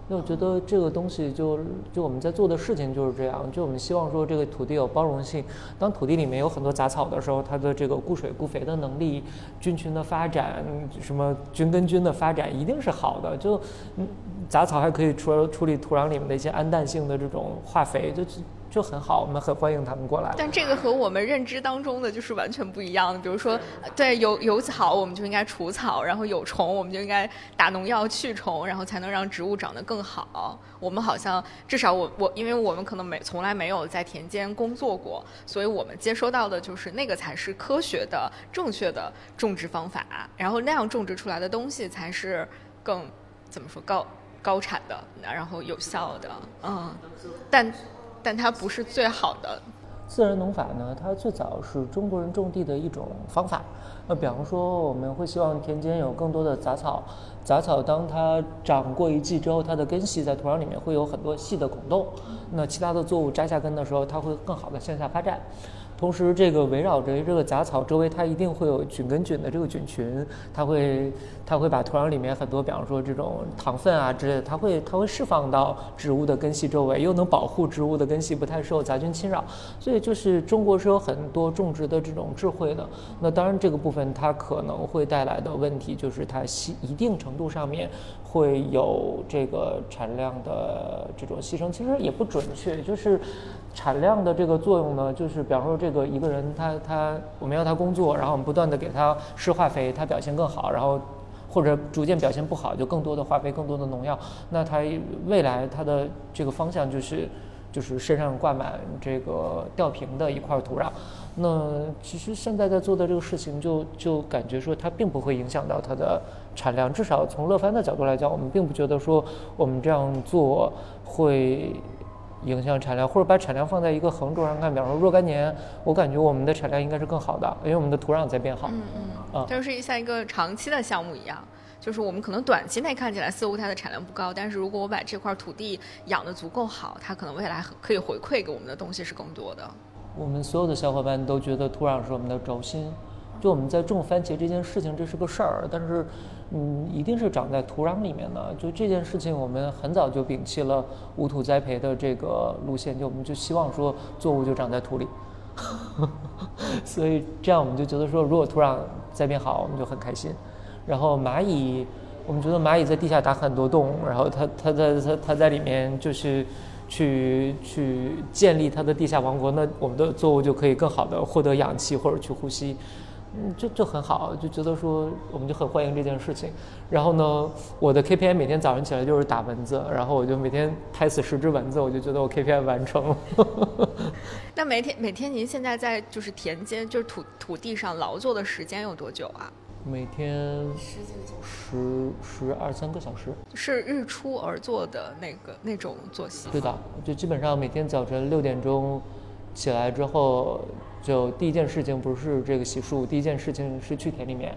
那我觉得这个东西就就我们在做的事情就是这样，就我们希望说这个土地有包容性。当土地里面有很多杂草的时候，它的这个固水固肥的能力、菌群的发展、什么菌根菌的发展一定是好的。就，杂草还可以除了处理土壤里面的一些氨氮性的这种化肥，就就很好，我们很欢迎他们过来。但这个和我们认知当中的就是完全不一样的。比如说，对有有草，我们就应该除草；然后有虫，我们就应该打农药去虫，然后才能让植物长得更好。我们好像至少我我，因为我们可能没从来没有在田间工作过，所以我们接收到的就是那个才是科学的、正确的种植方法，然后那样种植出来的东西才是更怎么说高高产的，然后有效的，嗯，但。但它不是最好的。自然农法呢，它最早是中国人种地的一种方法。呃，比方说，我们会希望田间有更多的杂草，杂草当它长过一季之后，它的根系在土壤里面会有很多细的孔洞，那其他的作物扎下根的时候，它会更好的向下发展。同时，这个围绕着这个杂草周围，它一定会有菌根菌的这个菌群，它会它会把土壤里面很多，比方说这种糖分啊之类的，它会它会释放到植物的根系周围，又能保护植物的根系不太受杂菌侵扰。所以，就是中国是有很多种植的这种智慧的。那当然，这个部分它可能会带来的问题，就是它一定程度上面会有这个产量的这种牺牲，其实也不准确，就是产量的这个作用呢，就是比方说这个一个人他他我们要他工作，然后我们不断的给他施化肥，他表现更好，然后或者逐渐表现不好，就更多的化肥、更多的农药，那他未来他的这个方向就是就是身上挂满这个吊瓶的一块土壤。那其实现在在做的这个事情就，就感觉说它并不会影响到它的产量，至少从乐翻的角度来讲，我们并不觉得说我们这样做会。影响产量，或者把产量放在一个横轴上看，比方说若干年，我感觉我们的产量应该是更好的，因为我们的土壤在变好。嗯嗯，啊，就是像一个长期的项目一样，就是我们可能短期内看起来似乎它的产量不高，但是如果我把这块土地养得足够好，它可能未来可以回馈给我们的东西是更多的。我们所有的小伙伴都觉得土壤是我们的轴心。就我们在种番茄这件事情，这是个事儿，但是，嗯，一定是长在土壤里面的。就这件事情，我们很早就摒弃了无土栽培的这个路线，就我们就希望说作物就长在土里。[LAUGHS] 所以这样我们就觉得说，如果土壤再变好，我们就很开心。然后蚂蚁，我们觉得蚂蚁在地下打很多洞，然后它它在它它在里面就是去去建立它的地下王国，那我们的作物就可以更好的获得氧气或者去呼吸。嗯，就就很好，就觉得说我们就很欢迎这件事情。然后呢，我的 KPI 每天早上起来就是打蚊子，然后我就每天拍死十只蚊子，我就觉得我 KPI 完成了。[LAUGHS] 那每天每天您现在在就是田间就是土土地上劳作的时间有多久啊？每天十几个小时，十十二三个小时。是日出而作的那个那种作息？对的，就基本上每天早晨六点钟起来之后。就第一件事情不是这个洗漱，第一件事情是去田里面。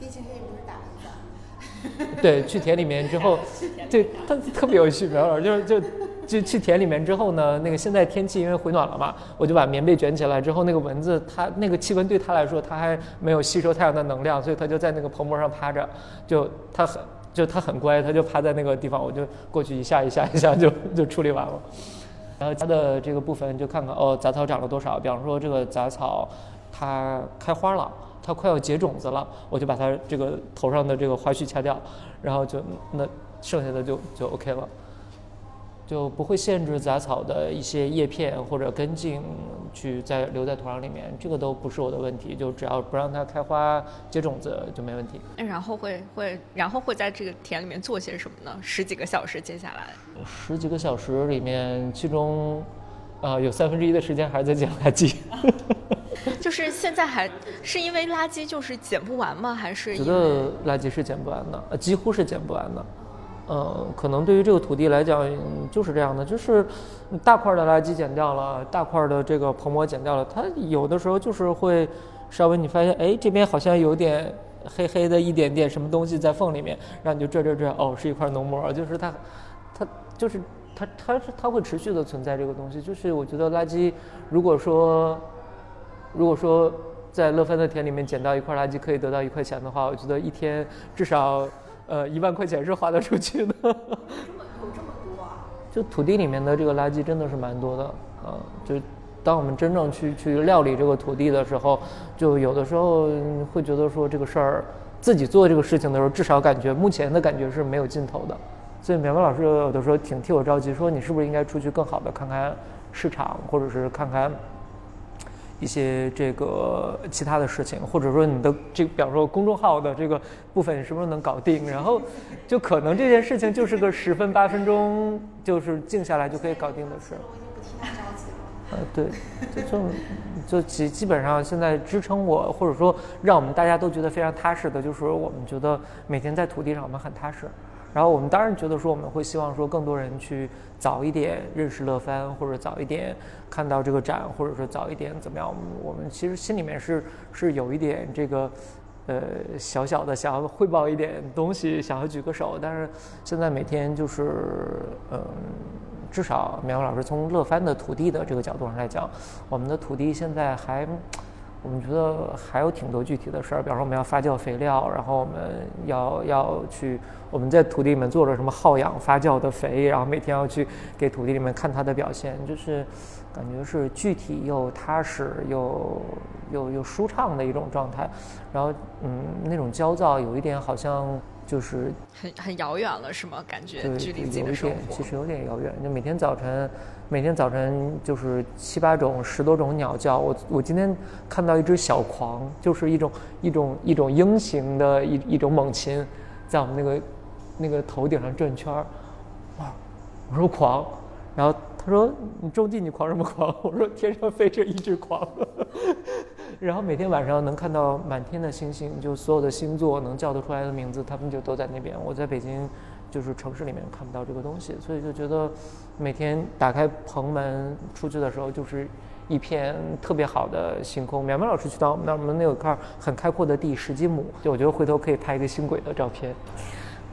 第一件事情不是打蚊子。对，去田里面之后，[LAUGHS] 对，它特别有趣，苗老师就是就就去田里面之后呢，那个现在天气因为回暖了嘛，我就把棉被卷起来之后，那个蚊子它那个气温对它来说，它还没有吸收太阳的能量，所以它就在那个棚膜上趴着，就它很就它很乖，它就趴在那个地方，我就过去一下一下一下就就处理完了。然后它的这个部分就看看哦，杂草长了多少？比方说这个杂草，它开花了，它快要结种子了，我就把它这个头上的这个花絮掐掉，然后就那剩下的就就 OK 了。就不会限制杂草的一些叶片或者根茎去在留在土壤里面，这个都不是我的问题。就只要不让它开花结种子就没问题。然后会会然后会在这个田里面做些什么呢？十几个小时接下来，十几个小时里面，其中啊有三分之一的时间还是在捡垃圾。[LAUGHS] 就是现在还是因为垃圾就是捡不完吗？还是觉得垃圾是捡不完的，呃，几乎是捡不完的。嗯，可能对于这个土地来讲就是这样的，就是大块的垃圾减掉了，大块的这个棚膜减掉了，它有的时候就是会稍微你发现，哎，这边好像有点黑黑的一点点什么东西在缝里面，然后你就这这这，哦，是一块浓膜，就是它，它就是它它是它会持续的存在这个东西，就是我觉得垃圾，如果说如果说在乐芬的田里面捡到一块垃圾可以得到一块钱的话，我觉得一天至少。呃，一万块钱是花得出去的。这么有这么多啊？就土地里面的这个垃圾真的是蛮多的啊。就当我们真正去去料理这个土地的时候，就有的时候会觉得说这个事儿自己做这个事情的时候，至少感觉目前的感觉是没有尽头的。所以苗苗老师有的时候挺替我着急，说你是不是应该出去更好的看看市场，或者是看看。一些这个其他的事情，或者说你的这，比方说公众号的这个部分，什么时候能搞定？然后，就可能这件事情就是个十分八分钟，就是静下来就可以搞定的事。我已经不替他着急了。呃，对，就就基基本上现在支撑我，或者说让我们大家都觉得非常踏实的，就是我们觉得每天在土地上我们很踏实。然后我们当然觉得说我们会希望说更多人去早一点认识乐翻，或者早一点看到这个展，或者说早一点怎么样？我们其实心里面是是有一点这个。呃，小小的想要汇报一点东西，想要举个手，但是现在每天就是，嗯，至少苗老师从乐翻的土地的这个角度上来讲，我们的土地现在还，我们觉得还有挺多具体的事儿，比方说我们要发酵肥料，然后我们要要去我们在土地里面做了什么耗氧发酵的肥，然后每天要去给土地里面看它的表现，就是。感觉是具体又踏实又又又舒畅的一种状态，然后嗯，那种焦躁有一点好像就是很很遥远了，是吗？感觉距离自己的生活其实有点遥远。就每天早晨，每天早晨就是七八种、十多种鸟叫。我我今天看到一只小狂，就是一种一种一种鹰形的一一种猛禽，在我们那个那个头顶上转圈儿。哇！我说狂，然后。他说：“你种地你狂什么狂？”我说：“天上飞着一只狂。[LAUGHS] ”然后每天晚上能看到满天的星星，就所有的星座能叫得出来的名字，他们就都在那边。我在北京，就是城市里面看不到这个东西，所以就觉得每天打开棚门出去的时候，就是一片特别好的星空。苗苗老师去到我们那儿，我们那有块很开阔的地，十几亩，就我觉得回头可以拍一个星轨的照片。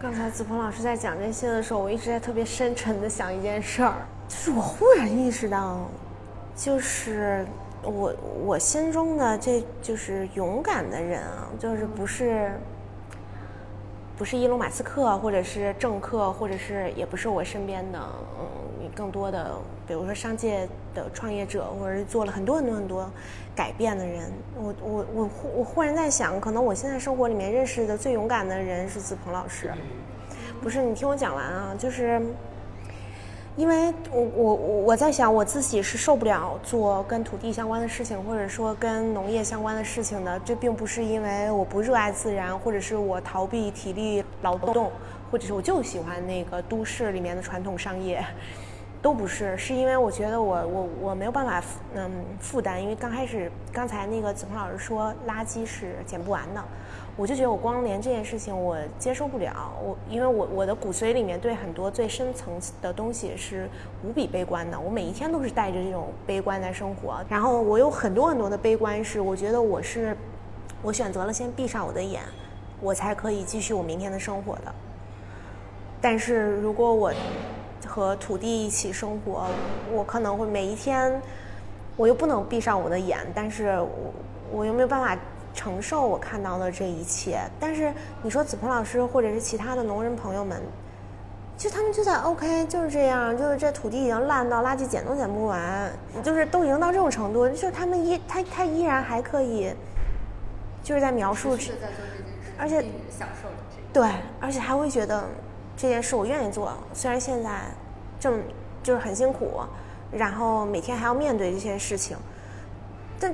刚才子鹏老师在讲这些的时候，我一直在特别深沉的想一件事儿。就是我忽然意识到，就是我我心中的这就是勇敢的人啊，就是不是不是伊隆马斯克，或者是政客，或者是也不是我身边的嗯更多的，比如说商界的创业者，或者是做了很多很多很多改变的人。我我我忽我忽然在想，可能我现在生活里面认识的最勇敢的人是子鹏老师。不是，你听我讲完啊，就是。因为我我我在想我自己是受不了做跟土地相关的事情，或者说跟农业相关的事情的。这并不是因为我不热爱自然，或者是我逃避体力劳动，或者是我就喜欢那个都市里面的传统商业，[LAUGHS] 都不是。是因为我觉得我我我没有办法嗯负担。因为刚开始刚才那个子鹏老师说垃圾是捡不完的。我就觉得我光连这件事情我接受不了，我因为我我的骨髓里面对很多最深层次的东西是无比悲观的，我每一天都是带着这种悲观在生活。然后我有很多很多的悲观是，我觉得我是我选择了先闭上我的眼，我才可以继续我明天的生活的。但是如果我和土地一起生活，我可能会每一天，我又不能闭上我的眼，但是我我又没有办法。承受我看到的这一切，但是你说子鹏老师或者是其他的农人朋友们，就他们就在 OK，就是这样，就是这土地已经烂到垃圾捡都捡不完，就是都已经到这种程度，就是他们依他他依然还可以，就是在描述，而且享受对，而且还会觉得这件事我愿意做，虽然现在正就是很辛苦，然后每天还要面对这些事情，但。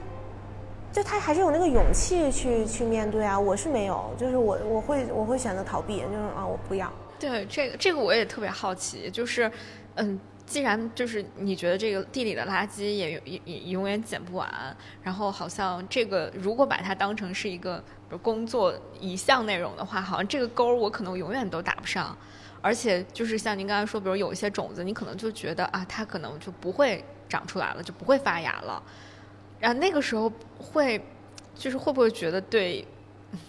就他还是有那个勇气去去面对啊，我是没有，就是我我会我会选择逃避，就是啊我不要。对这个这个我也特别好奇，就是嗯，既然就是你觉得这个地里的垃圾也也也永远捡不完，然后好像这个如果把它当成是一个工作一项内容的话，好像这个钩我可能永远都打不上，而且就是像您刚才说，比如有一些种子，你可能就觉得啊，它可能就不会长出来了，就不会发芽了。然后那个时候会，就是会不会觉得对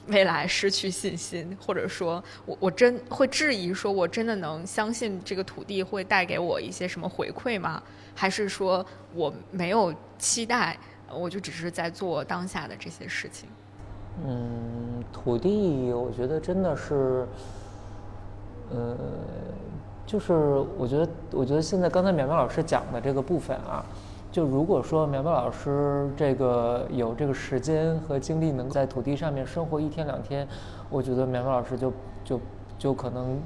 未来失去信心，或者说我我真会质疑，说我真的能相信这个土地会带给我一些什么回馈吗？还是说我没有期待，我就只是在做当下的这些事情？嗯，土地，我觉得真的是，呃，就是我觉得，我觉得现在刚才苗苗老师讲的这个部分啊。就如果说苗苗老师这个有这个时间和精力，能在土地上面生活一天两天，我觉得苗苗老师就就就可能，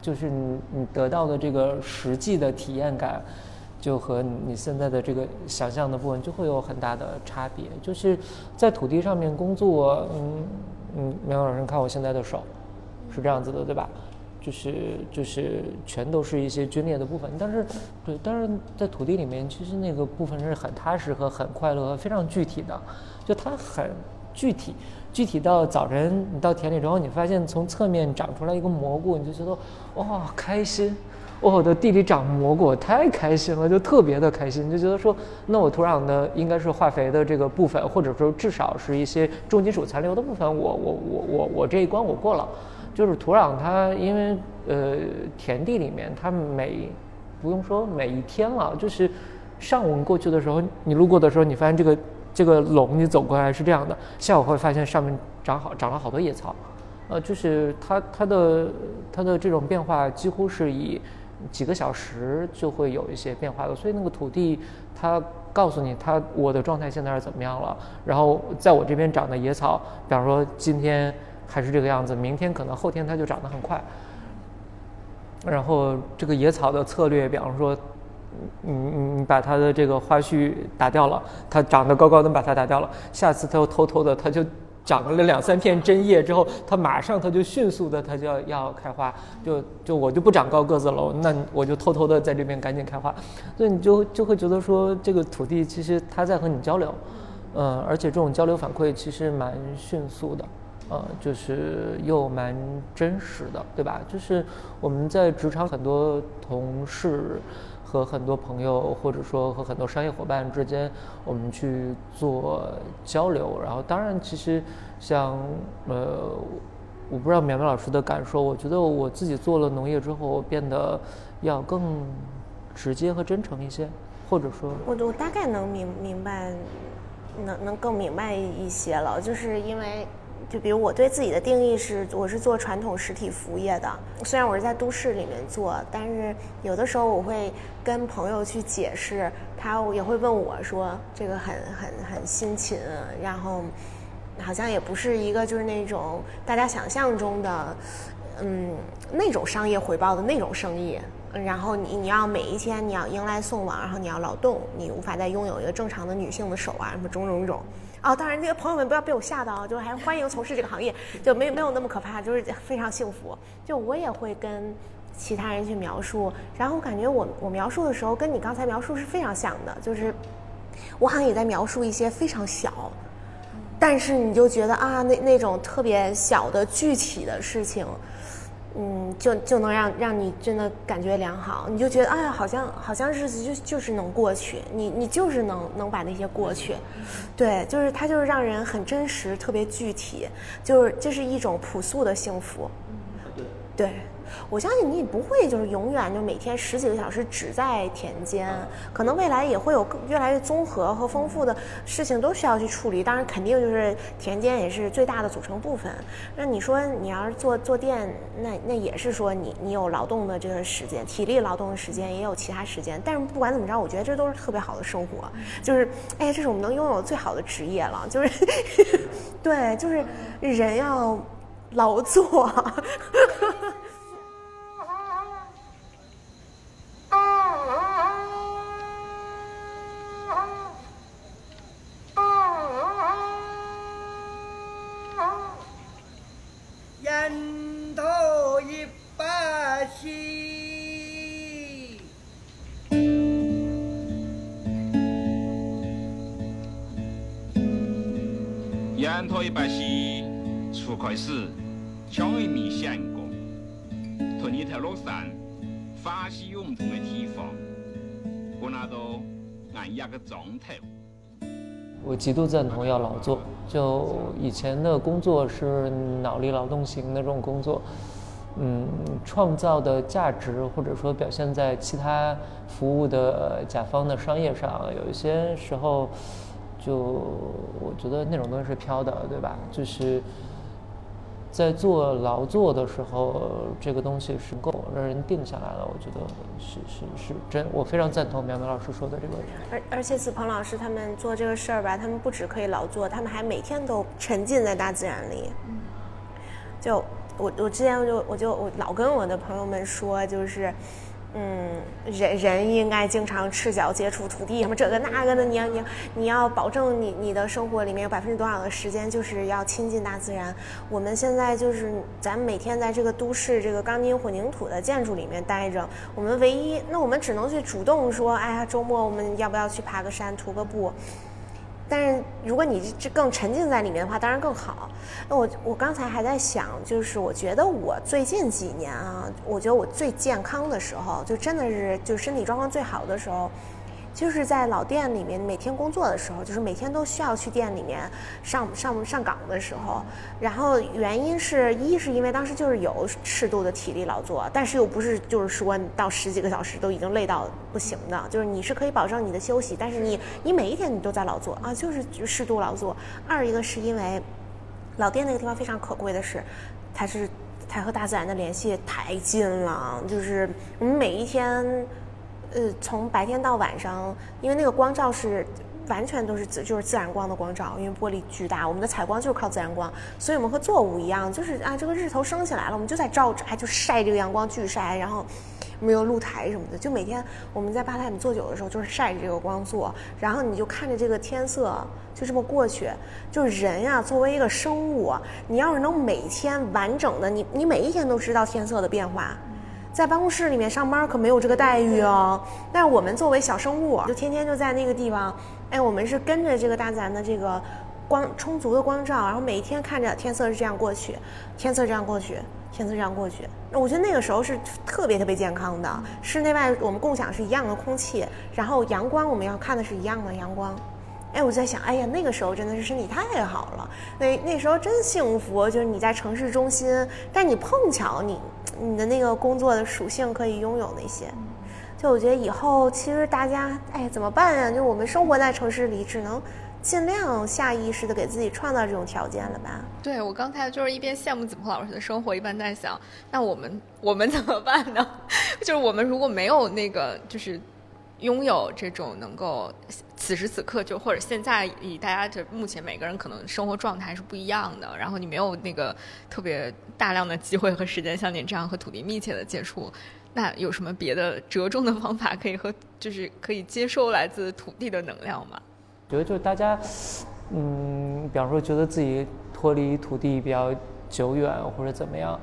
就是你你得到的这个实际的体验感，就和你现在的这个想象的部分就会有很大的差别。就是在土地上面工作，嗯嗯，苗苗老师看我现在的手，是这样子的，对吧？就是就是全都是一些皲裂的部分，但是，对，但是在土地里面，其实那个部分是很踏实和很快乐、非常具体的，就它很具体，具体到早晨你到田里之后，你发现从侧面长出来一个蘑菇，你就觉得哇开心，哦我的地里长蘑菇，我太开心了，就特别的开心，就觉得说那我土壤的应该是化肥的这个部分，或者说至少是一些重金属残留的部分，我我我我我这一关我过了。就是土壤它因为呃田地里面它每不用说每一天了，就是上午过去的时候，你路过的时候，你发现这个这个垄你走过来是这样的，下午会发现上面长好长了好多野草，呃，就是它它的它的这种变化几乎是以几个小时就会有一些变化的，所以那个土地它告诉你它我的状态现在是怎么样了，然后在我这边长的野草，比方说今天还是这个样子，明天可能后天它就长得很快。然后这个野草的策略，比方说，你你你把它的这个花序打掉了，它长得高高的把它打掉了，下次它又偷偷的它就长了两三片针叶之后，它马上它就迅速的它就要要开花，就就我就不长高个子了，那我就偷偷的在这边赶紧开花，所以你就就会觉得说这个土地其实它在和你交流，嗯，而且这种交流反馈其实蛮迅速的。呃，就是又蛮真实的，对吧？就是我们在职场很多同事和很多朋友，或者说和很多商业伙伴之间，我们去做交流。然后，当然，其实像呃，我不知道苗苗老师的感受，我觉得我自己做了农业之后，变得要更直接和真诚一些，或者说，我我大概能明明白，能能更明白一些了，就是因为。就比如我对自己的定义是，我是做传统实体服务业的。虽然我是在都市里面做，但是有的时候我会跟朋友去解释，他也会问我说，这个很很很辛勤，然后好像也不是一个就是那种大家想象中的，嗯，那种商业回报的那种生意。然后你你要每一天你要迎来送往，然后你要劳动，你无法再拥有一个正常的女性的手啊，什么种种种。啊，当然，那个朋友们不要被我吓到，就还欢迎从事这个行业，就没没有那么可怕，就是非常幸福。就我也会跟其他人去描述，然后我感觉我我描述的时候跟你刚才描述是非常像的，就是我好像也在描述一些非常小，但是你就觉得啊，那那种特别小的具体的事情。嗯，就就能让让你真的感觉良好，你就觉得哎呀，好像好像日子就就是能过去，你你就是能能把那些过去，对，就是它就是让人很真实，特别具体，就是这是一种朴素的幸福，对。我相信你也不会就是永远就每天十几个小时只在田间，可能未来也会有更越来越综合和丰富的事情都需要去处理。当然，肯定就是田间也是最大的组成部分。那你说你要是做做店，那那也是说你你有劳动的这个时间，体力劳动的时间，也有其他时间。但是不管怎么着，我觉得这都是特别好的生活。就是哎，这是我们能拥有最好的职业了。就是 [LAUGHS] 对，就是人要劳作。[LAUGHS] 一把溪出开始，像一面相公，同一条路上，欢喜有不同的地方，我那都按压个状态。我极度赞同要劳作，就以前的工作是脑力劳动型的这种工作，嗯，创造的价值或者说表现在其他服务的甲方的商业上，有一些时候。就我觉得那种东西是飘的，对吧？就是在做劳作的时候，这个东西是够让人定下来了。我觉得是是是真，我非常赞同苗苗老师说的这个。而而且子鹏老师他们做这个事儿吧，他们不止可以劳作，他们还每天都沉浸在大自然里。嗯就我我之前就我就我老跟我的朋友们说，就是。嗯，人人应该经常赤脚接触土地，什么这个那个的。你要你你要保证你你的生活里面有百分之多少的时间就是要亲近大自然。我们现在就是咱们每天在这个都市这个钢筋混凝土的建筑里面待着，我们唯一那我们只能去主动说，哎呀，周末我们要不要去爬个山、徒个步？但是如果你这更沉浸在里面的话，当然更好。那我我刚才还在想，就是我觉得我最近几年啊，我觉得我最健康的时候，就真的是就身体状况最好的时候。就是在老店里面每天工作的时候，就是每天都需要去店里面上上上岗的时候，然后原因是一是因为当时就是有适度的体力劳作，但是又不是就是说到十几个小时都已经累到不行的，就是你是可以保证你的休息，但是你你每一天你都在劳作啊，就是适度劳作。二一个是因为老店那个地方非常可贵的是，它是它和大自然的联系太近了，就是我们每一天。呃，从白天到晚上，因为那个光照是完全都是自就是自然光的光照，因为玻璃巨大，我们的采光就是靠自然光，所以我们和作物一样，就是啊，这个日头升起来了，我们就在照着，哎，就晒这个阳光巨晒，然后没有露台什么的，就每天我们在吧台里面做酒的时候，就是晒着这个光做，然后你就看着这个天色就这么过去，就是人呀，作为一个生物，你要是能每天完整的，你你每一天都知道天色的变化。在办公室里面上班可没有这个待遇哦。但是我们作为小生物，就天天就在那个地方，哎，我们是跟着这个大自然的这个光充足的光照，然后每一天看着天色是这样过去，天色这样过去，天色这样过去。我觉得那个时候是特别特别健康的，室内外我们共享是一样的空气，然后阳光我们要看的是一样的阳光。哎，我在想，哎呀，那个时候真的是身体太好了，那那时候真幸福，就是你在城市中心，但你碰巧你你的那个工作的属性可以拥有那些，就我觉得以后其实大家，哎，怎么办呀？就我们生活在城市里，只能尽量下意识的给自己创造这种条件了吧？对我刚才就是一边羡慕子鹏老师的生活，一边在想，那我们我们怎么办呢？[LAUGHS] 就是我们如果没有那个，就是。拥有这种能够此时此刻就或者现在以大家这目前每个人可能生活状态是不一样的，然后你没有那个特别大量的机会和时间像你这样和土地密切的接触，那有什么别的折中的方法可以和就是可以接收来自土地的能量吗？觉得就是大家，嗯，比方说觉得自己脱离土地比较久远或者怎么样。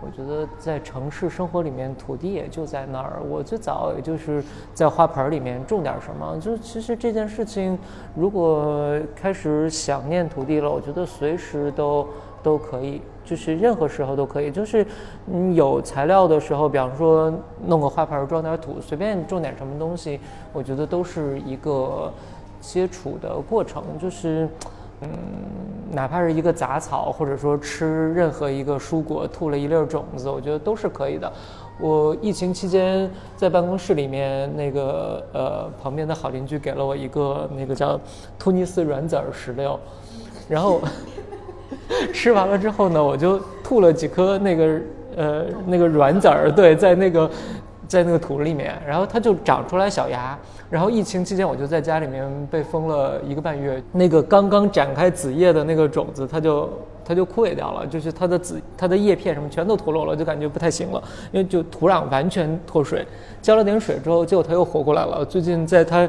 我觉得在城市生活里面，土地也就在那儿。我最早也就是在花盆里面种点什么。就其实这件事情，如果开始想念土地了，我觉得随时都都可以，就是任何时候都可以。就是你有材料的时候，比方说弄个花盆装点土，随便种点什么东西，我觉得都是一个接触的过程。就是。嗯，哪怕是一个杂草，或者说吃任何一个蔬果吐了一粒种子，我觉得都是可以的。我疫情期间在办公室里面，那个呃旁边的好邻居给了我一个那个叫突尼斯软籽石榴，然后 [LAUGHS] 吃完了之后呢，我就吐了几颗那个呃那个软籽儿，对，在那个。在那个土里面，然后它就长出来小芽。然后疫情期间，我就在家里面被封了一个半月。那个刚刚展开子叶的那个种子，它就它就枯萎掉了，就是它的子、它的叶片什么全都脱落了，就感觉不太行了。因为就土壤完全脱水，浇了点水之后，结果它又活过来了。最近在它，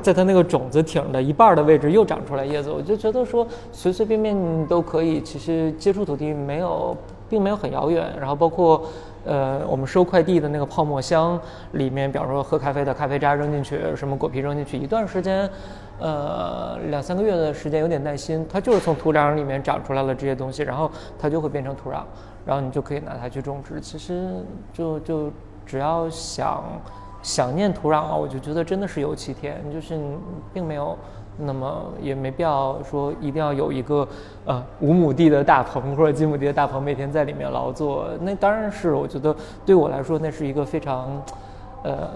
在它那个种子挺的一半的位置又长出来叶子，我就觉得说随随便便都可以。其实接触土地没有，并没有很遥远。然后包括。呃，我们收快递的那个泡沫箱里面，比方说喝咖啡的咖啡渣扔进去，什么果皮扔进去，一段时间，呃，两三个月的时间，有点耐心，它就是从土壤里面长出来了这些东西，然后它就会变成土壤，然后你就可以拿它去种植。其实就就只要想想念土壤啊，我就觉得真的是有其天，就是并没有。那么也没必要说一定要有一个呃五亩地的大棚或者几亩地的大棚，每天在里面劳作。那当然是我觉得对我来说，那是一个非常，呃。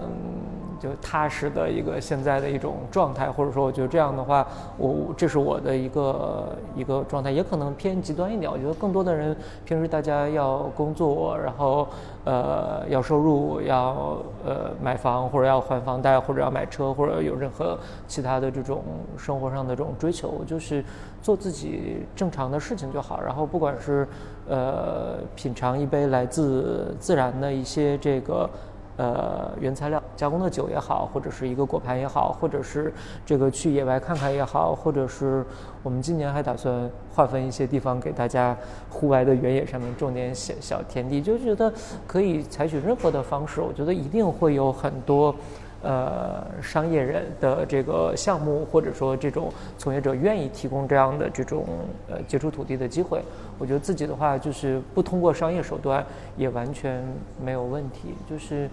就踏实的一个现在的一种状态，或者说，我觉得这样的话，我这是我的一个一个状态，也可能偏极端一点。我觉得更多的人平时大家要工作，然后呃要收入，要呃买房或者要还房贷，或者要买车，或者有任何其他的这种生活上的这种追求，就是做自己正常的事情就好。然后不管是呃品尝一杯来自自然的一些这个。呃，原材料加工的酒也好，或者是一个果盘也好，或者是这个去野外看看也好，或者是我们今年还打算划分一些地方给大家户外的原野上面种点小小田地，就觉得可以采取任何的方式，我觉得一定会有很多呃商业人的这个项目，或者说这种从业者愿意提供这样的这种呃接触土地的机会，我觉得自己的话就是不通过商业手段也完全没有问题，就是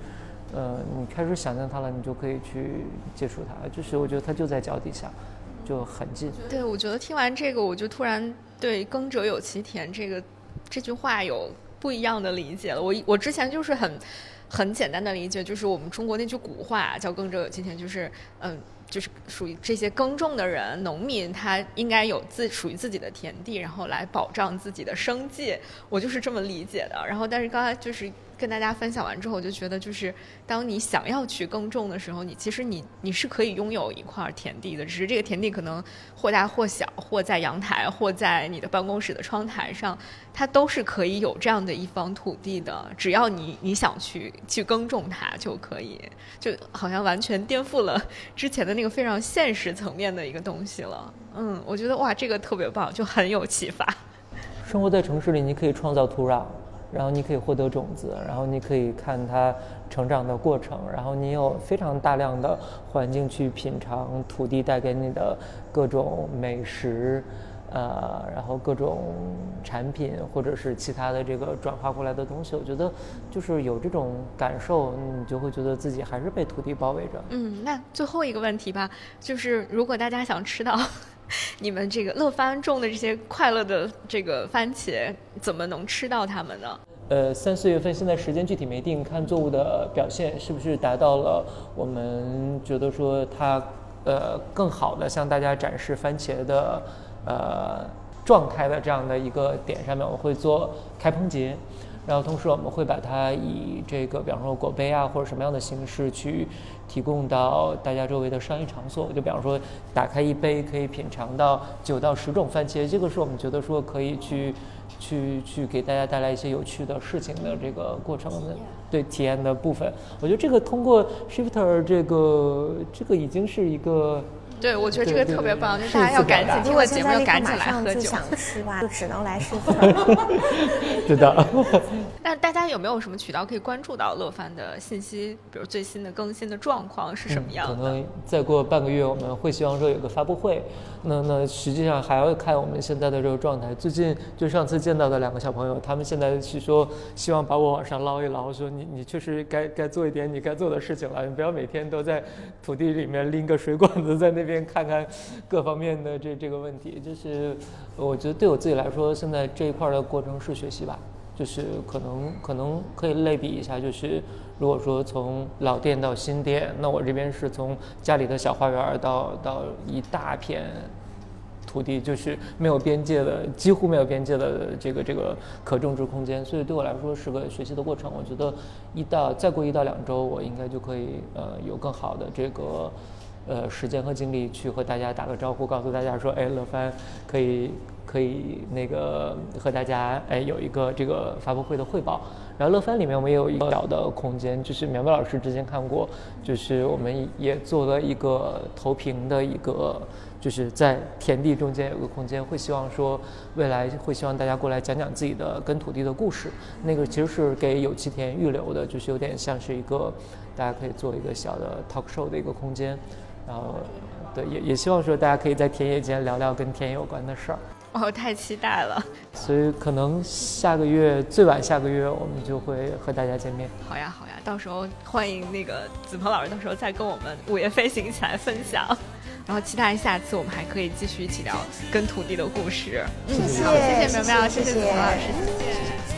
呃你开始想象它了，你就可以去接触它，就是我觉得它就在脚底下，就很近。对，我觉得听完这个，我就突然对“耕者有其田”这个这句话有不一样的理解了。我我之前就是很很简单的理解，就是我们中国那句古话叫“耕者有其田”，就是嗯，就是属于这些耕种的人，农民他应该有自属于自己的田地，然后来保障自己的生计。我就是这么理解的。然后，但是刚才就是。跟大家分享完之后，我就觉得，就是当你想要去耕种的时候，你其实你你是可以拥有一块田地的，只是这个田地可能或大或小，或在阳台，或在你的办公室的窗台上，它都是可以有这样的一方土地的。只要你你想去去耕种它就可以，就好像完全颠覆了 [LAUGHS] 之前的那个非常现实层面的一个东西了。嗯，我觉得哇，这个特别棒，就很有启发。生活在城市里，你可以创造土壤。然后你可以获得种子，然后你可以看它成长的过程，然后你有非常大量的环境去品尝土地带给你的各种美食，呃，然后各种产品或者是其他的这个转化过来的东西。我觉得就是有这种感受，你就会觉得自己还是被土地包围着。嗯，那最后一个问题吧，就是如果大家想吃到。[LAUGHS] 你们这个乐番种的这些快乐的这个番茄，怎么能吃到它们呢？呃，三四月份现在时间具体没定，看作物的表现是不是达到了我们觉得说它呃更好的向大家展示番茄的呃状态的这样的一个点上面，我会做开棚节。然后同时我们会把它以这个，比方说果杯啊或者什么样的形式去提供到大家周围的商业场所。就比方说打开一杯可以品尝到九到十种番茄，这个是我们觉得说可以去去去给大家带来一些有趣的事情的这个过程的对体验的部分。我觉得这个通过 Shifter 这个这个已经是一个。对，我觉得这个特别棒，就大家要赶紧听我节目，要赶紧来喝酒。想 [LAUGHS] 吃吧，就只能来试。[LAUGHS] 对的。[LAUGHS] 那大家有没有什么渠道可以关注到乐帆的信息？比如最新的更新的状况是什么样的？可能再过半个月，我们会希望说有个发布会。那那实际上还要看我们现在的这个状态。最近就上次见到的两个小朋友，他们现在是说希望把我往上捞一捞，说你你确实该该做一点你该做的事情了，你不要每天都在土地里面拎个水管子在那边看看各方面的这这个问题。就是我觉得对我自己来说，现在这一块的过程是学习吧。就是可能可能可以类比一下，就是如果说从老店到新店，那我这边是从家里的小花园到到一大片土地，就是没有边界的，几乎没有边界的这个这个可种植空间，所以对我来说是个学习的过程。我觉得一到再过一到两周，我应该就可以呃有更好的这个呃时间和精力去和大家打个招呼，告诉大家说，哎，乐帆可以。可以那个和大家哎有一个这个发布会的汇报，然后乐翻里面我们也有一个小的空间，就是苗苗老师之前看过，就是我们也做了一个投屏的一个，就是在田地中间有个空间，会希望说未来会希望大家过来讲讲自己的跟土地的故事，那个其实是给有机田预留的，就是有点像是一个大家可以做一个小的 talk show 的一个空间，然后对也也希望说大家可以在田野间聊聊跟田野有关的事儿。哦，太期待了！所以可能下个月最晚下个月我们就会和大家见面。好呀，好呀，到时候欢迎那个子鹏老师，到时候再跟我们午夜飞行一起来分享。[LAUGHS] 然后期待下次我们还可以继续一起聊跟土地的故事。嗯，谢谢，谢谢苗苗，谢谢子鹏老师，谢谢。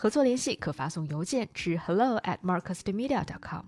合作联系可发送邮件至 hello at marcus dimedia dot com